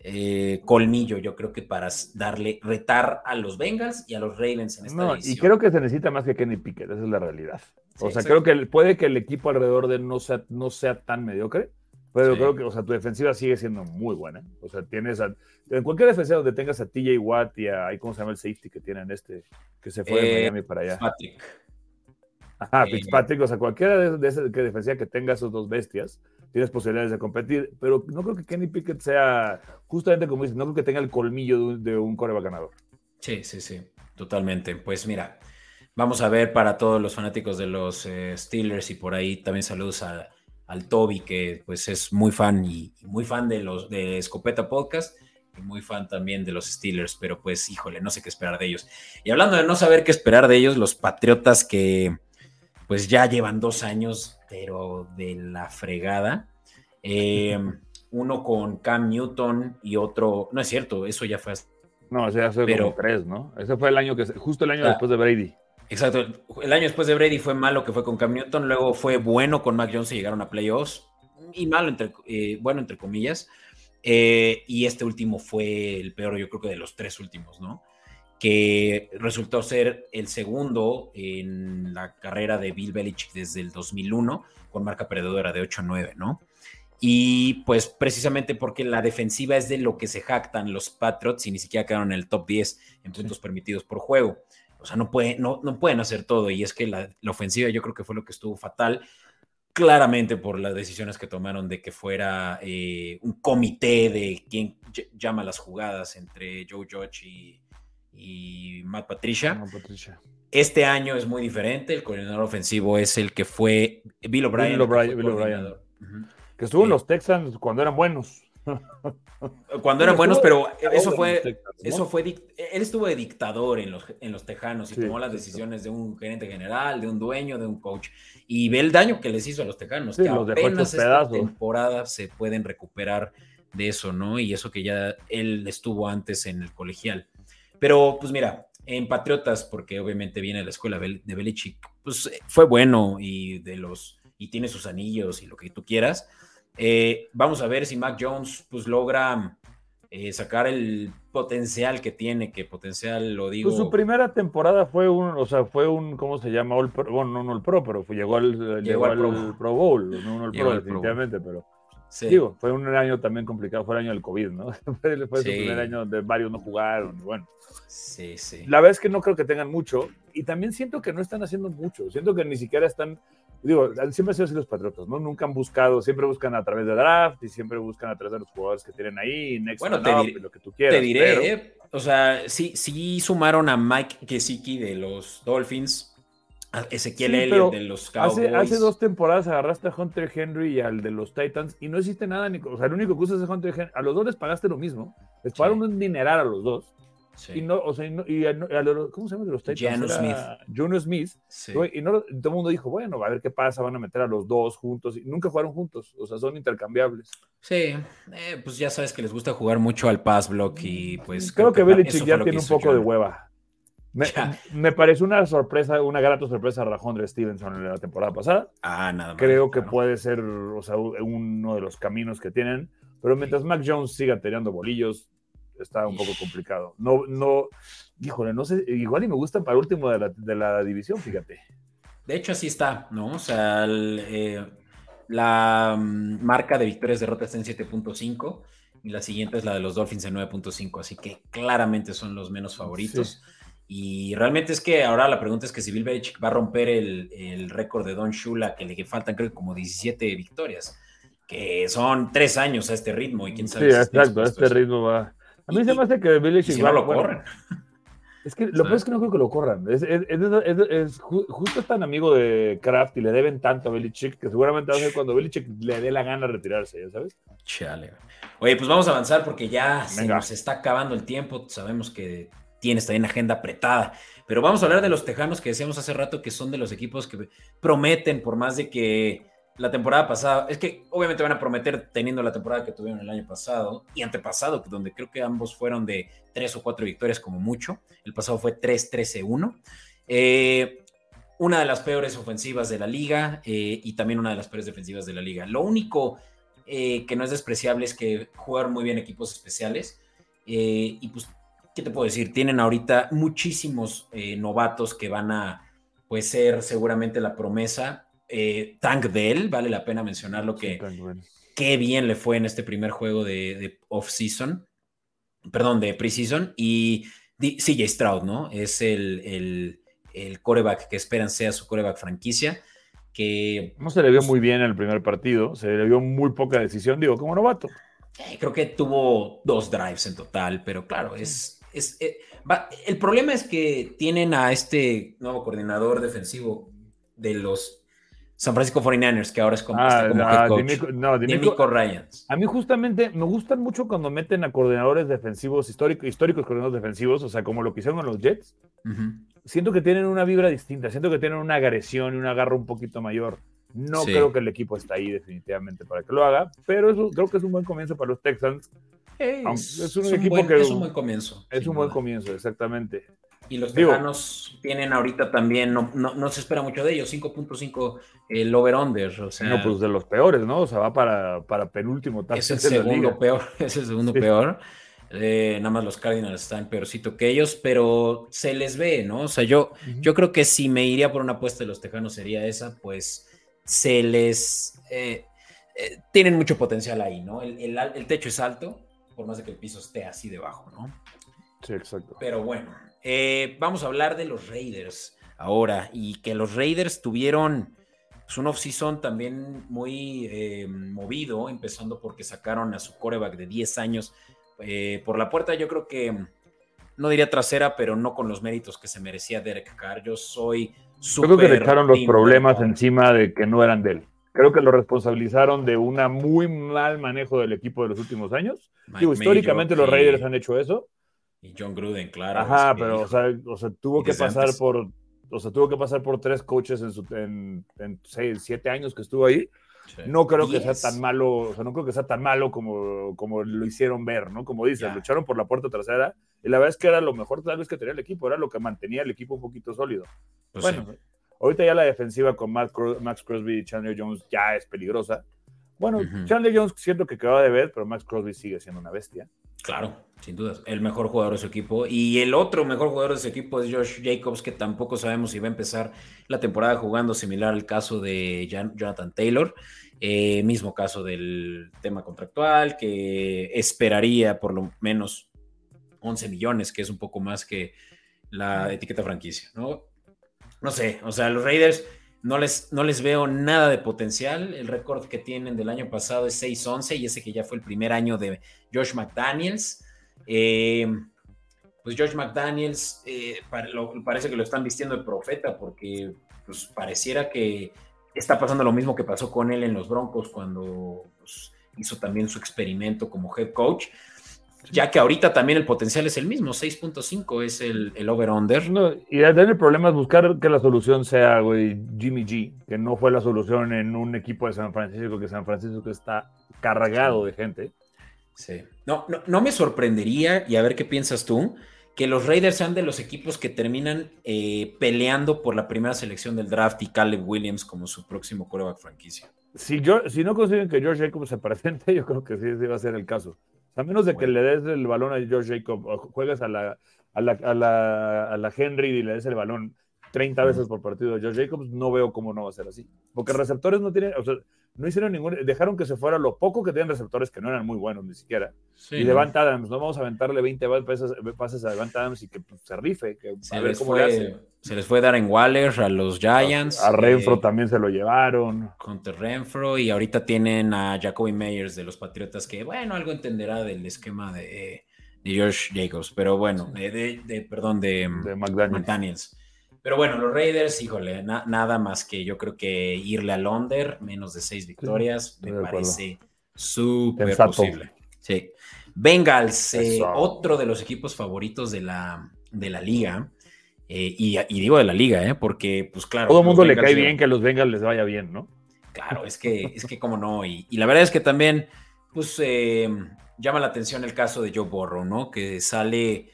eh, colmillo, yo creo que para darle, retar a los Bengals y a los Ravens en esta No, y creo que se necesita más que Kenny Pickett, esa es la realidad. O sea, creo que puede que el equipo alrededor de él no sea, no sea tan mediocre, pero Sí. creo que, o sea, tu defensiva sigue siendo muy buena. O sea, tienes a, en cualquier defensiva donde tengas a TJ Watt y a, ¿cómo se llama el safety que tienen este, que se fue de Eh, Miami para allá? Patrick. Ajá, eh, Fitzpatrick, o sea, cualquiera de, de esa que defensiva que tenga esos dos bestias, tienes posibilidades de competir, pero no creo que Kenny Pickett sea, justamente como dices, no creo que tenga el colmillo de un, coreback ganador. Sí, sí, sí, totalmente. Pues mira, vamos a ver para todos los fanáticos de los eh, Steelers y por ahí también saludos a- al Toby, que pues es muy fan y, y muy fan de los de Escopeta Podcast y muy fan también de los Steelers, pero pues híjole, no sé qué esperar de ellos. Y hablando de no saber qué esperar de ellos, los Patriotas que pues ya llevan dos años, pero de la fregada. Eh, uno con Cam Newton y otro, no es cierto, eso ya fue No, ese ya fue Pero- como tres, ¿no? Ese fue el año que, justo el año Ah. después de Brady. Exacto. El año después de Brady fue malo que fue con Cam Newton, luego fue bueno con Mac Jones y llegaron a playoffs, y malo, entre, eh, bueno, entre comillas. Eh, y este último fue el peor, yo creo que de los tres últimos, ¿no? Que resultó ser el segundo en la carrera de Bill Belichick desde el 2001, con marca perdedora de 8-9, ¿no? Y pues precisamente porque la defensiva es de lo que se jactan los Patriots y ni siquiera quedaron en el top 10 en puntos permitidos por juego. O sea, no, puede, no, no pueden hacer todo. Y es que la, la ofensiva yo creo que fue lo que estuvo fatal. Claramente por las decisiones que tomaron de que fuera eh, un comité de quien ll- llama las jugadas entre Joe Judge y, y Matt Patricia. Este año es muy diferente. El coordinador ofensivo es el que fue Bill O'Brien. Bill O'Brien. Que estuvo en los Texans cuando eran buenos. Cuando eran buenos, pero eso fue. Eso fue, él estuvo de dictador en los, en los Tejanos y Sí, tomó las decisiones de un gerente general, de un dueño, de un coach. Y ve el daño que les hizo a los Tejanos, Sí, que los apenas esta temporada se pueden recuperar de eso, ¿no? Y eso que ya él estuvo antes en el colegial. Pero, pues mira, en Patriotas, porque obviamente viene de la escuela de Belichick, pues eh, fue bueno y de los y tiene sus anillos y lo que tú quieras. Eh, vamos a ver si Mac Jones pues logra eh, sacar el potencial que tiene, que potencial lo digo. Pues su primera temporada fue un, o sea, fue un, ¿cómo se llama? All Pro- bueno, no un All Pro, pero fue- llegó al, llegó al al Pro Bowl. No un All Llegó Pro, al Pro Bowl. definitivamente, pero Sí. digo, fue un año también complicado, fue el año del COVID, ¿no? fue Sí. su primer año donde varios no jugaron, bueno. sí, sí. La verdad es que no creo que tengan mucho y también siento que no están haciendo mucho, siento que ni siquiera están, digo, siempre han sido así los Patriotas, ¿no? Nunca han buscado, siempre buscan a través de draft y siempre buscan a través de los jugadores que tienen ahí, next Bueno, te up, diré- lo que tú quieras. Te diré, pero- eh, o sea, sí, sí sumaron a Mike Gesicki de los Dolphins, Ezequiel Sí, Elliott de los Cowboys. Hace, hace dos temporadas agarraste a Hunter Henry y al de los Titans y no hiciste nada. Ni, o sea, el único que usas es Hunter Henry. A los dos les pagaste lo mismo. Les pagaron un dineral a los dos. Sí, Y no, o sea, y no- y a, los- ¿cómo se llama de los Titans? Janu Smith. sí. güey, Y no, todo el mundo dijo, bueno, a ver qué pasa, van a meter a los dos juntos. Y nunca jugaron juntos. O sea, son intercambiables. Sí, eh, pues ya sabes que les gusta jugar mucho al pass block y pues... creo, que eso Belichick ya lo que tiene un poco de hueva. Me, me pareció una sorpresa, una grata sorpresa a Rajondre Stevenson en la temporada pasada. Ah, nada más. creo que puede ser o sea, uno de los caminos que tienen. Pero mientras Mac Jones siga teniendo bolillos, está un poco complicado. No, no, híjole, no sé, igual y me gusta para último de la, de la división, fíjate. De hecho, así está, ¿no? O sea, el, eh, la mm, marca de victorias derrotas está en 7.5 y la siguiente es la de los Dolphins en 9.5, así que claramente son los menos favoritos. Y realmente es que ahora la pregunta es que si Bill Belichick va a romper el, el récord de Don Shula, que le faltan creo que como 17 victorias, que son tres años a este ritmo y quién Sí, sabe. si esté exacto, a este eso. ritmo va. A mí Y- se me hace que Belichick si va- no lo bueno, corren. Es que lo peor es que no creo que lo corran. Es, es- es- es- es ju- justo tan amigo de Kraft y le deben tanto a Belichick que seguramente va a ser cuando Belichick le dé la gana retirarse, ¿ya sabes? Chale. Oye, pues vamos a avanzar porque ya se nos está acabando el tiempo. Sabemos que tienes también agenda apretada. Pero vamos a hablar de los Tejanos que decíamos hace rato que son de los equipos que prometen, por más de que la temporada pasada, es que obviamente van a prometer teniendo la temporada que tuvieron el año pasado y antepasado, donde creo que ambos fueron de tres o cuatro victorias como mucho. El pasado fue 3-13-1. Eh, una de las peores ofensivas de la liga eh, y también una de las peores defensivas de la liga. Lo único eh, que no es despreciable es que jugar muy bien equipos especiales. y pues, ¿qué te puedo decir? Tienen ahorita muchísimos novatos que van a pues, ser seguramente la promesa eh, Tank Dell, vale la pena mencionarlo que qué bien le fue en este primer juego de, off-season, perdón, de pre-season, y CJ Stroud, ¿no? Es el, el, coreback que esperan sea su coreback franquicia. Que, no se le vio muy bien en el primer partido, se le vio muy poca decisión, digo, como novato. Eh, creo que tuvo dos drives en total, pero claro, es, es eh, el problema es que tienen a este nuevo coordinador defensivo de los San Francisco 49ers, que ahora es como, ah, como coach. no, Ryans. A mí justamente me gustan mucho cuando meten a coordinadores defensivos, históricos, históricos coordinadores defensivos, o sea, como lo que hicieron con los Jets. Siento que tienen una vibra distinta, siento que tienen una agresión y un agarro un poquito mayor. No creo que el equipo está ahí definitivamente para que lo haga, pero eso creo que es un buen comienzo para los Texans. Es, un, equipo que es un buen comienzo. Es un buen comienzo, exactamente. Y los Tejanos tienen ahorita también, no, no, se espera mucho de ellos, 5.5 el over-under. O sea, no, pues de los peores, ¿no? O sea, va para, para penúltimo. Es el segundo peor, es el segundo peor. Eh, nada más los Cardinals están peorcito que ellos, pero se les ve, ¿no? O sea, yo, yo creo que si me iría por una apuesta de los Tejanos sería esa, pues se les... Eh, eh, tienen mucho potencial ahí, ¿no? El, el techo es alto, por más de que el piso esté así debajo, ¿no? Sí, exacto. Pero bueno, eh, vamos a hablar de los Raiders ahora y que los Raiders tuvieron pues, un off-season también muy eh, movido, empezando porque sacaron a su coreback de 10 años eh, por la puerta. Yo creo que no diría trasera, pero no con los méritos que se merecía Derek Carr. Yo soy súper. Creo que le echaron los problemas encima de que no eran de él. Creo que lo responsabilizaron de un muy mal manejo del equipo de los últimos años. Digo, históricamente los Raiders han hecho eso y John Gruden, claro. Ajá, pero o sea, tuvo que pasar por, o sea, tuvo que pasar por tres coaches en, su, en, seis, siete años que estuvo ahí. No creo que sea tan malo, o sea, no creo que sea tan malo como, como lo hicieron ver, ¿no? Como dices, lucharon por la puerta trasera y la verdad es que era lo mejor tal vez que tenía el equipo, era lo que mantenía el equipo un poquito sólido. Pues bueno, ahorita ya la defensiva con Max Crosby y Chandler Jones ya es peligrosa. Bueno, Chandler Jones siento que quedaba de ver, pero Max Crosby sigue siendo una bestia. Claro, sin dudas. El mejor jugador de su equipo. Y el otro mejor jugador de su equipo es Josh Jacobs, que tampoco sabemos si va a empezar la temporada jugando similar al caso de Jonathan Taylor. Eh, mismo caso del tema contractual, que esperaría por lo menos 11 millones, que es un poco más que la etiqueta franquicia, ¿no? No sé, o sea, los Raiders no les, no les veo nada de potencial. El récord que tienen del año pasado es 6-11 y ese que ya fue el primer año de Josh McDaniels. Eh, pues Josh McDaniels eh, parece que lo están vistiendo de profeta porque pues, pareciera que está pasando lo mismo que pasó con él en los Broncos cuando pues, hizo también su experimento como head coach ya que ahorita también el potencial es el mismo, 6.5 es el, el over-under. No, y el problema es buscar que la solución sea, güey, Jimmy G, que no fue la solución en un equipo de San Francisco, que San Francisco está cargado de gente. Sí. No, no, me sorprendería, y a ver qué piensas tú, que los Raiders sean de los equipos que terminan eh, peleando por la primera selección del draft y Caleb Williams como su próximo coreback franquicia. Si, yo, si no consiguen que George Jacobs se presente, yo creo que sí, sí va a ser el caso. A menos de que le des el balón a George Jacob o juegues a la, a la, a la, a la Henry y le des el balón 30 veces por partido a George Jacobs, no veo cómo no va a ser así. Porque receptores no tienen, o sea, no hicieron ningún, dejaron que se fuera lo poco que tienen receptores que no eran muy buenos ni siquiera. y Devant Adams, no vamos a aventarle 20 pases, a Devant Adams y que pues, se rife, que se a ver cómo le hace. Se les fue dar en Waller a los Giants. A, Renfro eh, también se lo llevaron. Contra Renfro y ahorita tienen a Jacoby Meyers de los Patriotas que, bueno, algo entenderá del esquema de, de George Jacobs, pero bueno, de, perdón, de, de McDaniels. Pero bueno, los Raiders, híjole, nada más que yo creo que irle al under, menos de seis victorias, me parece súper posible. Sí. Bengals, eh, otro de los equipos favoritos de la, de la liga. Eh, y, digo de la liga, ¿eh? porque, pues claro. Todo el mundo le cae bien que a los Bengals les vaya bien, ¿no? Claro, es que, es que como no. Y, la verdad es que también, pues, eh, llama la atención el caso de Joe Burrow, ¿no? Que sale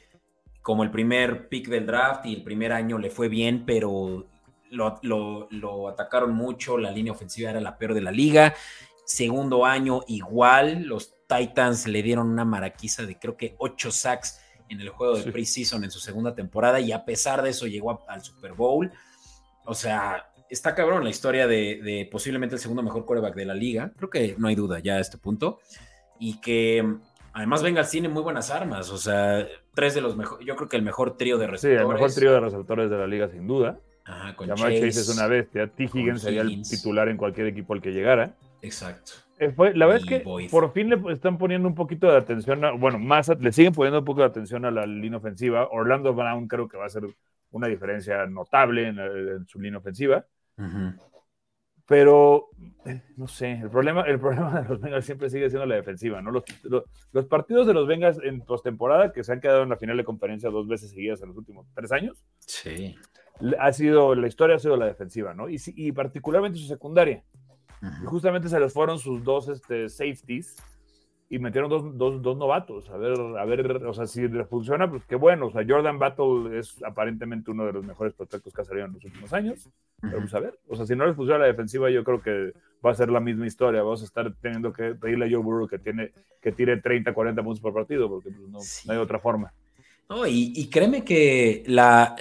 como el primer pick del draft y el primer año le fue bien, pero lo, lo, atacaron mucho, la línea ofensiva era la peor de la liga. Segundo año igual, los Titans le dieron una maraquiza de creo que ocho sacks en el juego de preseason en su segunda temporada y a pesar de eso llegó al Super Bowl. O sea, está cabrón la historia de, posiblemente el segundo mejor quarterback de la liga. Creo que no hay duda ya a este punto. Y que además Bengals tiene muy buenas armas. O sea, tres de los mejores, yo creo que el mejor trío de receptores. Sí, el mejor trío de receptores de la liga sin duda. Ajá, con Chase, es una bestia. T. Higgins sería el titular en cualquier equipo al que llegara. Exacto. Eh, la verdad es que por fin le están poniendo un poquito de atención, bueno, más le siguen poniendo un poco de atención a la línea ofensiva. Orlando Brown creo que va a ser una diferencia notable en, su línea ofensiva. Pero, eh, no sé, el problema, el problema de los Bengals siempre sigue siendo la defensiva, ¿no? Los, los, partidos de los Bengals en postemporada, que se han quedado en la final de conferencia dos veces seguidas en los últimos tres años. Sí. Ha sido, la historia ha sido la defensiva, ¿no? Y, y particularmente su secundaria. Y justamente se les fueron sus dos este, safeties y metieron dos, dos, dos, novatos. A ver, a ver, o sea, si les funciona, pues qué bueno. O sea, Jordan Battle es aparentemente uno de los mejores prospectos que ha salido en los últimos años. Pero pues a ver, o sea, si no les funciona la defensiva, yo creo que va a ser la misma historia. Vamos a estar teniendo que pedirle a Joe Burrow que, tiene, que tire 30, 40 puntos por partido, porque pues, no, no, hay otra forma. No, y, y créeme que la,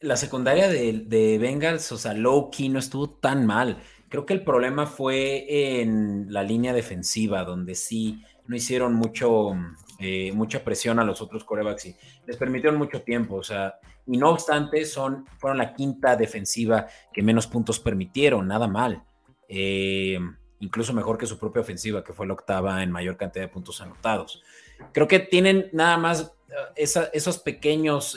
la secundaria de, de Bengals, o sea, low key no estuvo tan mal. Creo que el problema fue en la línea defensiva, donde sí no hicieron mucho, eh, mucha presión a los otros corebacks y les permitieron mucho tiempo. O sea, y no obstante, son, fueron la quinta defensiva que menos puntos permitieron, nada mal. Eh, incluso mejor que su propia ofensiva, que fue la octava en mayor cantidad de puntos anotados. Creo que tienen nada más eh, esos pequeños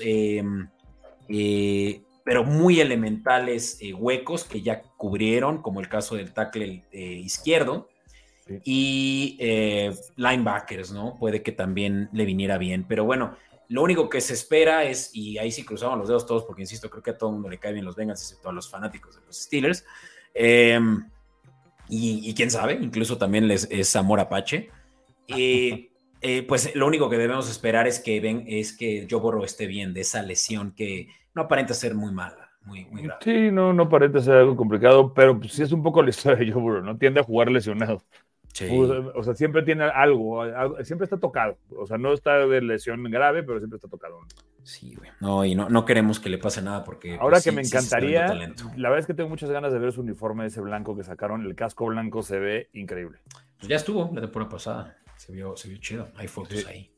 pero muy elementales eh, huecos que ya cubrieron, como el caso del tackle eh, Y eh, linebackers, ¿no? Puede que también le viniera bien. Pero bueno, lo único que se espera es, y ahí sí cruzamos los dedos todos, porque insisto, creo que a todo el mundo le caen bien los Bengals, excepto a los fanáticos de los Steelers. Em, y, quién sabe, incluso también les, es amor apache. pues lo único que debemos esperar es que, ven, es que Joe Burrow esté bien de esa lesión que no aparenta ser muy mala, muy, muy grave. Sí, no, no aparenta ser algo complicado, pero pues, sí es un poco la historia de Joe Burrow, ¿no? Tiende a jugar lesionado. Sí. O, sea, siempre tiene algo, siempre está tocado. O sea, no está de lesión grave, pero siempre está tocado. Sí, güey. No, y no, no queremos que le pase nada porque. Ahora pues, que me encantaría, la verdad es que tengo muchas ganas de ver su uniforme, ese blanco que sacaron. El casco blanco se ve increíble. Pues ya estuvo la temporada pasada. Se vio, se vio chido. Hay fotos ahí.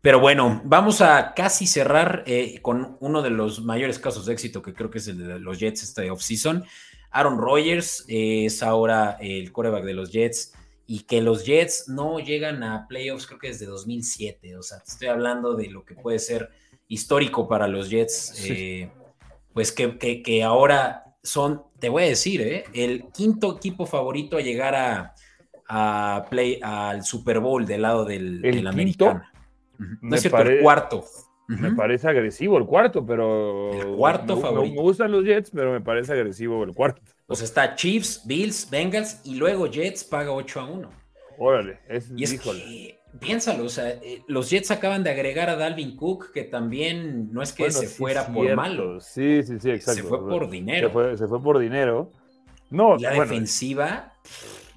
Pero bueno, vamos a casi cerrar eh, con uno de los mayores casos de éxito que creo que es el de los Jets este offseason. Aaron Rodgers es ahora el quarterback de los Jets y que los Jets no llegan a playoffs creo que desde 2007. O sea, te estoy hablando de lo que puede ser histórico para los Jets. Eh, pues que, que, ahora son, te voy a decir, eh, el quinto equipo favorito a llegar a, a play, al Super Bowl del lado del, del americano. No es cierto, el cuarto. Me parece agresivo el cuarto, pero. El cuarto favorito. Me, gustan los Jets, pero me parece agresivo el cuarto. Pues está Chiefs, Bills, Bengals y luego Jets paga 8 a 1. Órale, es, y es piénsalo, o sea, eh, los Jets acaban de agregar a Dalvin Cook, que también no es que se fuera por malo. Sí, sí, sí, exacto. Se fue por dinero. Se fue, por dinero. No, la defensiva.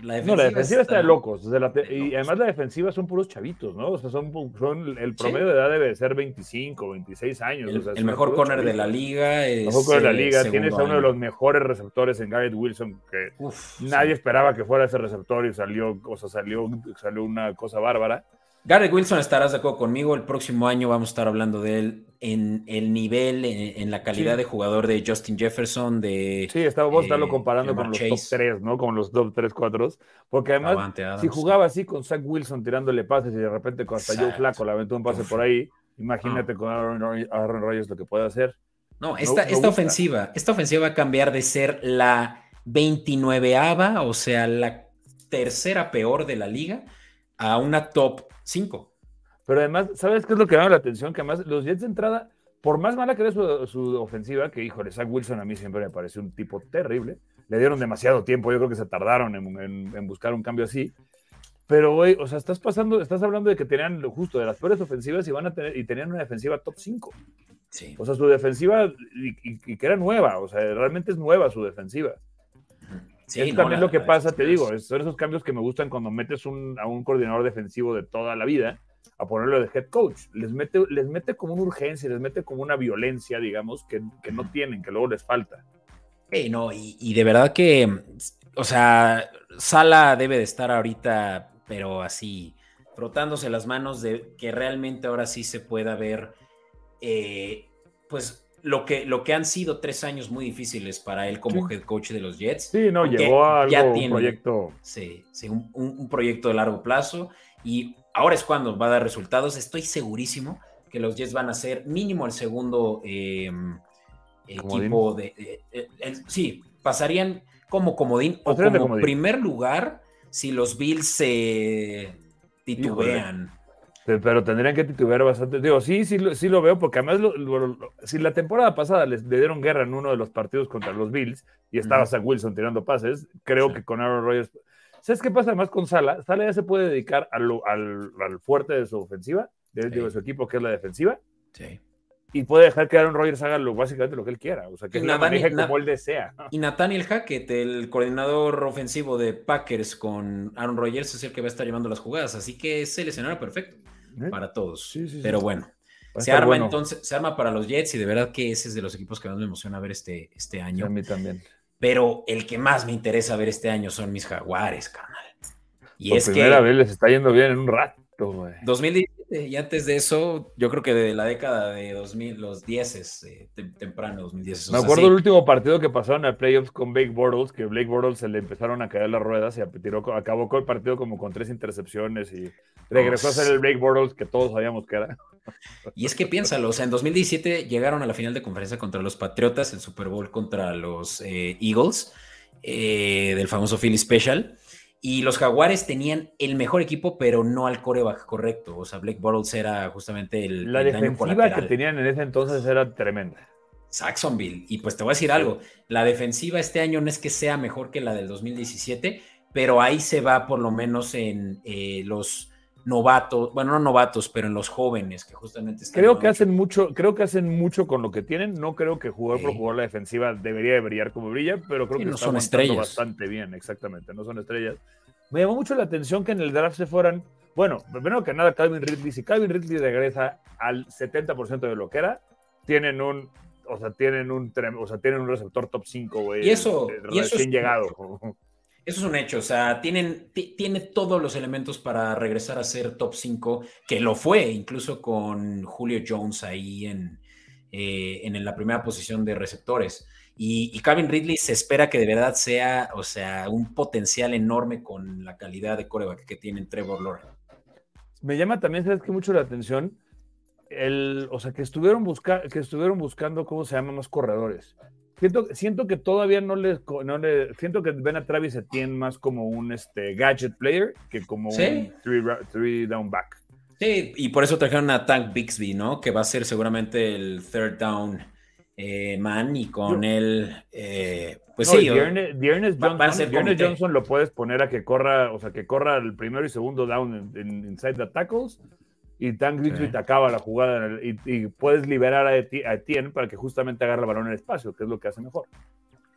La defensiva, no, la defensiva está, de locos. y además la defensiva son puros chavitos, ¿no? O sea, son, son el promedio de edad debe ser 25, 26 años. El, mejor corner de la liga. el mejor corner de la liga. Tienes a uno de los mejores receptores en Garrett Wilson, que nadie esperaba que fuera ese receptor y salió, o sea, salió, salió una cosa bárbara. Garrett Wilson, estarás de acuerdo conmigo, el próximo año vamos a estar hablando de él en el nivel, en, la calidad de jugador de Justin Jefferson, de... Sí, estarlo eh, comparando con los top 3, ¿no? Con los top 3, 4, porque además, si jugaba así con Zach Wilson tirándole pases y de repente con hasta Joe Flaco le aventó un pase por ahí, imagínate con Aaron, Aaron lo que puede hacer. No, esta, esta ofensiva, esta ofensiva va a cambiar de ser la 29ava, o sea, la tercera peor de la liga, a una top 5. Pero además, ¿sabes qué es lo que llama la atención? Que además los Jets de entrada por más mala que era su, ofensiva, que híjole, Zach Wilson a mí siempre me pareció un tipo terrible. Le dieron demasiado tiempo, yo creo que se tardaron en, buscar un cambio así. Pero, güey, o sea, estás pasando, estás hablando de que tenían justo de las peores ofensivas y van a tener, y tenían una defensiva top 5. Sí. O sea, su defensiva, y, que era nueva, o sea, realmente es nueva su defensiva. Sí, es también lo que pasa, te digo, son esos cambios que me gustan cuando metes a un coordinador defensivo de toda la vida a ponerlo de head coach. Les mete, les mete como una urgencia, les mete como una violencia, digamos, que, no tienen, que luego les falta. no, y, de verdad que, o sea, Sala debe de estar ahorita, pero así, frotándose las manos de que realmente ahora sí se pueda ver, eh, pues, lo que, lo que han sido tres años muy difíciles para él como head coach de los Jets. Sí, no, llegó a algo, un proyecto. Sí, sí un proyecto de largo plazo y ahora es cuando va a dar resultados. Estoy segurísimo que los Jets van a ser mínimo el segundo em, equipo de... sí, pasarían como comodín o como primer lugar si los Bills se titubean. Pero tendrían que titubear bastante. Digo, sí, sí, sí lo veo, porque además, si la temporada pasada les le dieron guerra en uno de los partidos contra los Bills y estaba Zach Wilson tirando pases, creo que con Aaron Rodgers ¿Sabes qué pasa más con Sala? Sala ya se puede dedicar al, al, fuerte de su ofensiva, de, su equipo, que es la defensiva. Sí. Y puede dejar que Aaron Rodgers haga lo, básicamente lo que él quiera, o sea, que la maneje como él desea. Y Nathaniel Hackett, el coordinador ofensivo de Packers con Aaron Rodgers, es el que va a estar llevando las jugadas, así que es el escenario perfecto ¿Eh? para todos. Pero bueno, se arma entonces, se arma para los Jets y de verdad que ese es de los equipos que más me emociona ver este, este año. A mí también pero el que más me interesa ver este año son mis jaguares, carnal. Y es primera que, vez les está yendo bien en un rato, güey. 2017, y antes de eso, yo creo que de la década de 2000, los 10, eh, temprano, 2010. Me acuerdo el último partido que pasaron a playoffs con Blake Bortles, que Blake Bortles se le empezaron a caer las ruedas y acabó con el partido como con tres intercepciones y regresó a ser el Blake Bortles que todos sabíamos que era. Y es que piénsalo, o sea, en 2017 llegaron a la final de conferencia contra los Patriotas, el Super Bowl contra los eh, Eagles, eh, del famoso Philly Special. Y los Jaguares tenían el mejor equipo, pero no al coreback correcto. O sea, Blake Bortles era justamente el. La defensiva que tenían en ese entonces era tremenda. Saxonville. Y pues te voy a decir algo: la defensiva este año no es que sea mejor que la del 2017, pero ahí se va por lo menos en eh, los novatos, bueno, no novatos, pero en los jóvenes que justamente están Creo que hacen mucho, creo que hacen mucho con lo que tienen. No creo que jugar por jugar la defensiva debería de brillar como brilla, pero creo que no son estrellas. bastante bien, exactamente, no son estrellas. Me llamó mucho la atención que en el draft se fueran, bueno, primero que nada, Calvin Ridley, si Calvin Ridley regresa al 70% de lo que era, tienen un o sea, tienen un, o sea, tienen un receptor top 5, güey. Y eso, y eso llegado. Eso es un hecho, o sea, tienen, tiene todos los elementos para regresar a ser top 5, que lo fue, incluso con Julio Jones ahí en, eh, en la primera posición de receptores. Y, y, Calvin Ridley se espera que de verdad sea, o sea, un potencial enorme con la calidad de coreback que tiene Trevor Lawrence. Me llama también, ¿sabes qué? Mucho la atención, el, o sea, que estuvieron, busca, que estuvieron buscando, ¿cómo se llama? Más corredores. Siento, que todavía no le, no siento que ven a Travis Etienne más como un este, gadget player que como un three, down back. Sí, y por eso trajeron a Tank Bixby, ¿no? Que va a ser seguramente el third down eh, man y con él, eh, pues sí. Dearness Johnson, Johnson, lo puedes poner a que corra, o sea, que corra el primero y segundo down en, inside the tackles y Tank Bixby te acaba la jugada y, puedes liberar a, Etienne para que justamente agarre el balón en el espacio, que es lo que hace mejor.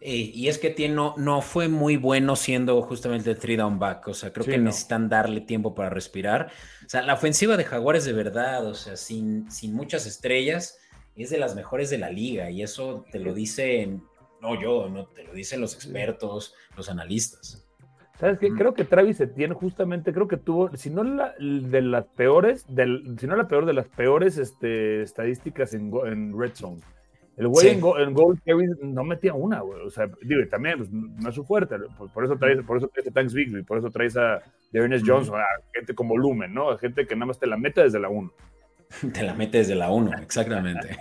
y es que Etienne no, no, fue muy bueno siendo justamente el three down back, o sea, creo que necesitan darle tiempo para respirar. O sea, la ofensiva de Jaguares de verdad, o sea, sin, sin muchas estrellas, es de las mejores de la liga y eso te lo dicen, no yo, no, te lo dicen los expertos, los analistas. ¿Sabes qué? Creo que Travis Etienne justamente, creo que tuvo, si no la de las peores, del, si no la peor de las peores este, estadísticas en, en Red Zone. El güey en, Gold no metía una, güey. O sea, digo, también pues, no es su fuerte. Por, eso traes, por eso traes a Tanks Bigby, por eso traes a Ernest Johnson, a gente con volumen, ¿no? A gente que nada más te la mete desde la 1. Te la mete desde la 1, exactamente.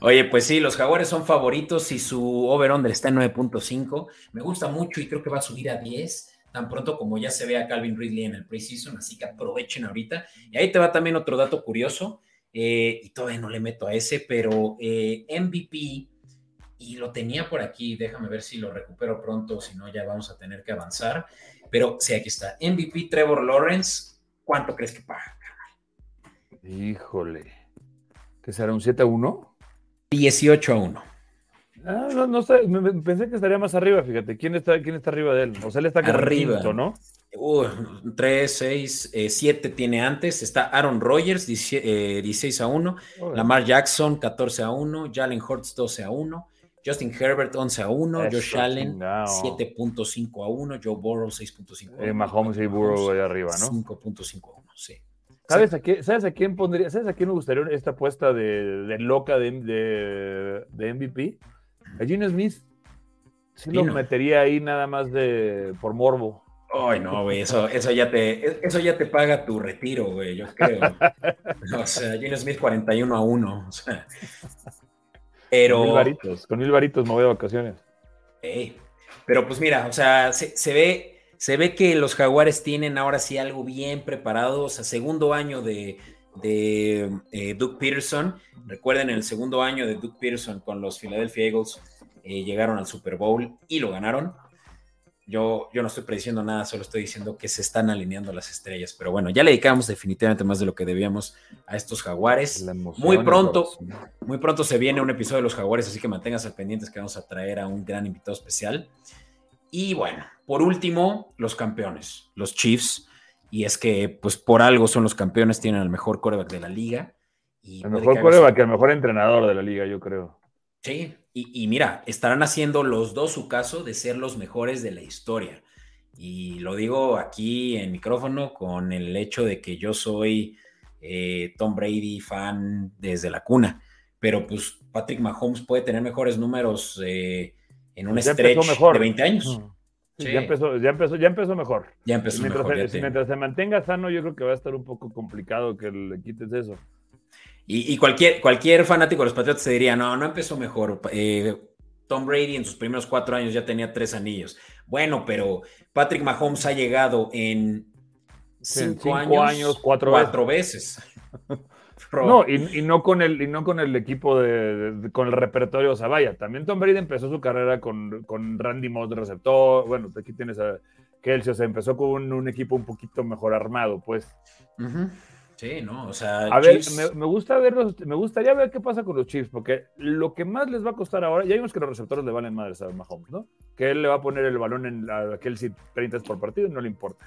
Oye, pues sí, los Jaguares son favoritos y su over-under está en 9.5. Me gusta mucho y creo que va a subir a 10 tan pronto como ya se ve a Calvin Ridley en el preseason, así que aprovechen ahorita. Y ahí te va también otro dato curioso. eh, y todavía no le meto a ese, pero eh, MVP, y lo tenía por aquí, déjame ver si lo recupero pronto, si no ya vamos a tener que avanzar, pero sí, aquí está, MVP Trevor Lawrence, ¿cuánto crees que paga? Híjole, ¿que será un 7 a 1? 18 a 1. Ah, no, no sé, pensé que estaría más arriba, fíjate. ¿Quién está, quién está arriba de él? O sea, él está arriba, quinto, ¿no? 3, 6, 7 tiene antes. Está Aaron Rodgers, 16 eh, a 1. Lamar Jackson, 14 a 1. Jalen Hurts, 12 a 1. Justin Herbert, 11 a 1. Josh Allen, 7.5 a 1. Joe Burrow, 6.5 a 1. Eh, Mahomes y Burrow ahí arriba, ¿no? 5.5 a 1, sí. ¿Sabes a, quién, ¿Sabes a quién pondría? ¿Sabes a quién me gustaría esta apuesta de, de loca de, de, de MVP? A Gino Smith. Sí lo metería ahí nada más de por morbo. Ay, no, güey, eso, eso, ya te, eso ya te paga tu retiro, güey, yo creo. o sea, Gino Smith 41 a 1. O sea. Pero. Con mil varitos, con mil varitos me voy de vacaciones. pero pues mira, o sea, se, ve, se ve que los Jaguares tienen ahora sí algo bien preparado. O sea, segundo año de, de eh, Duke Peterson. Recuerden, el segundo año de Duke Peterson con los Philadelphia Eagles eh, llegaron al Super Bowl y lo ganaron. Yo, yo no estoy prediciendo nada, solo estoy diciendo que se están alineando las estrellas. Pero bueno, ya le dedicamos definitivamente más de lo que debíamos a estos jaguares. Muy pronto, muy pronto se viene un episodio de los jaguares, así que manténganse pendientes que vamos a traer a un gran invitado especial. Y bueno, por último, los campeones, los Chiefs y es que, pues por algo son los campeones, tienen el mejor coreback de la liga. Y el mejor coreback, el mejor entrenador de la liga, yo creo. Sí, y, mira, estarán haciendo los dos su caso de ser los mejores de la historia. Y lo digo aquí en micrófono con el hecho de que yo soy eh, Tom Brady fan desde la cuna. Pero pues Patrick Mahomes puede tener mejores números eh, en un pues stretch de 20 años. Ya, empezó, ya, empezó, ya empezó mejor. Ya empezó mientras, mejor. Se, mientras se mantenga sano, yo creo que va a estar un poco complicado que le quites eso. Y, cualquier, cualquier fanático de los Patriotas te diría, no, no empezó mejor. Eh, Tom Brady en sus primeros cuatro años ya tenía tres anillos. Bueno, pero Patrick Mahomes ha llegado en cinco, años, cuatro, veces. No, y, no con el, y no con el equipo de, con el repertorio, o sea, vaya, también Tom Brady empezó su carrera con, con Randy Moss de receptor, bueno, aquí tienes a Kelsey, o sea, empezó con un, equipo un poquito mejor armado, pues. Sí, no, o sea. A ver, me, gusta ver me gustaría ver qué pasa con los Chiefs, porque lo que más les va a costar ahora, ya vimos que los receptores le valen madres a Mahomes, ¿no? Que él le va a poner el balón en a Kelsey 30 por partido y no le importa.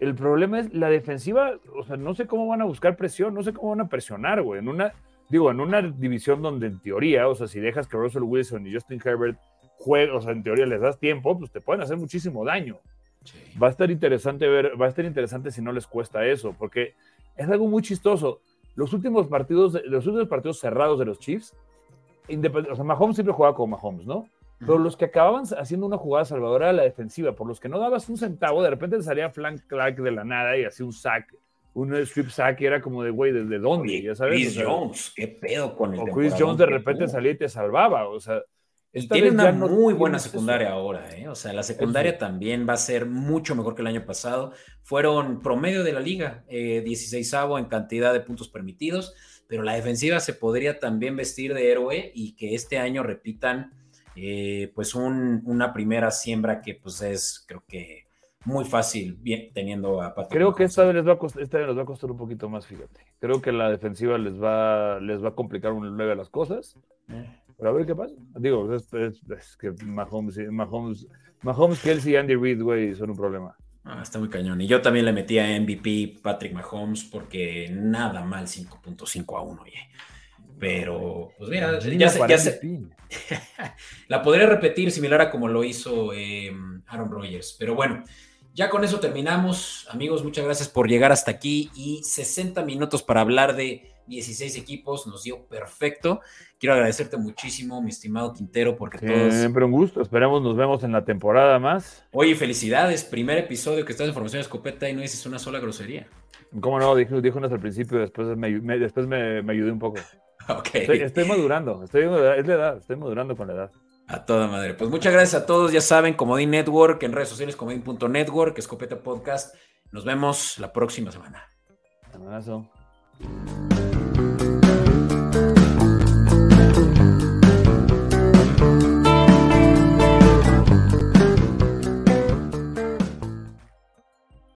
El problema es la defensiva, o sea, no sé cómo van a buscar presión, no sé cómo van a presionar, güey. En una, digo, en una división donde en teoría, o sea, si dejas que Russell Wilson y Justin Herbert jueguen, o sea, en teoría les das tiempo, pues te pueden hacer muchísimo daño. Va a estar interesante ver, va a estar interesante si no les cuesta eso, porque es algo muy chistoso. Los últimos partidos, los últimos partidos cerrados de los Chiefs, o sea, Mahomes siempre juega con Mahomes, ¿no? Pero los que acababan haciendo una jugada salvadora a la defensiva, por los que no dabas un centavo, de repente te salía Flank Clark de la nada y hacía un sack, un strip sack, y era como de, güey, ¿desde dónde? ya sabes, Chris Jones, qué pedo con el O Chris Jones de repente salía y te salvaba, o sea. Y tiene una muy buena secundaria ahora, ¿eh? O sea, la secundaria también va a ser mucho mejor que el año pasado. Fueron promedio de la liga, eh, 16 en cantidad de puntos permitidos, pero la defensiva se podría también vestir de héroe y que este año repitan eh, pues una primera siembra que pues es creo que muy fácil bien, teniendo a Patrick Creo que esta vez, les va a costar, esta vez les va a costar un poquito más, fíjate. Creo que la defensiva les va, les va a complicar un leve las cosas. Eh. Pero a ver qué pasa. Digo, es, que Mahomes, Mahomes, Mahomes, Kelsey y Andy Reid, güey, son un problema. Ah, está muy cañón. Y yo también le metí a MVP Patrick Mahomes porque nada mal 5.5 a 1, oye. Pero, pues mira, ya sé, ya sé. la podría repetir similar a como lo hizo em, Aaron Rodgers. Pero bueno, ya con eso terminamos. Amigos, muchas gracias por llegar hasta aquí y 60 minutos para hablar de 16 equipos. Nos dio perfecto. Quiero agradecerte muchísimo, mi estimado Quintero, porque todos. Siempre un gusto. Esperemos nos vemos en la temporada más. Oye, felicidades. Primer episodio que estás en Formación Escopeta y no dices una sola grosería. ¿Cómo no? Dijo, dijo al principio, después me, después me ayudé un poco. Estoy, madurando, estoy, es la edad, estoy madurando con la edad. A toda madre. Pues muchas gracias a todos. Ya saben, Comodín Network, en redes sociales, Comodín.network, Escopeta Podcast. Nos vemos la próxima semana. Un abrazo.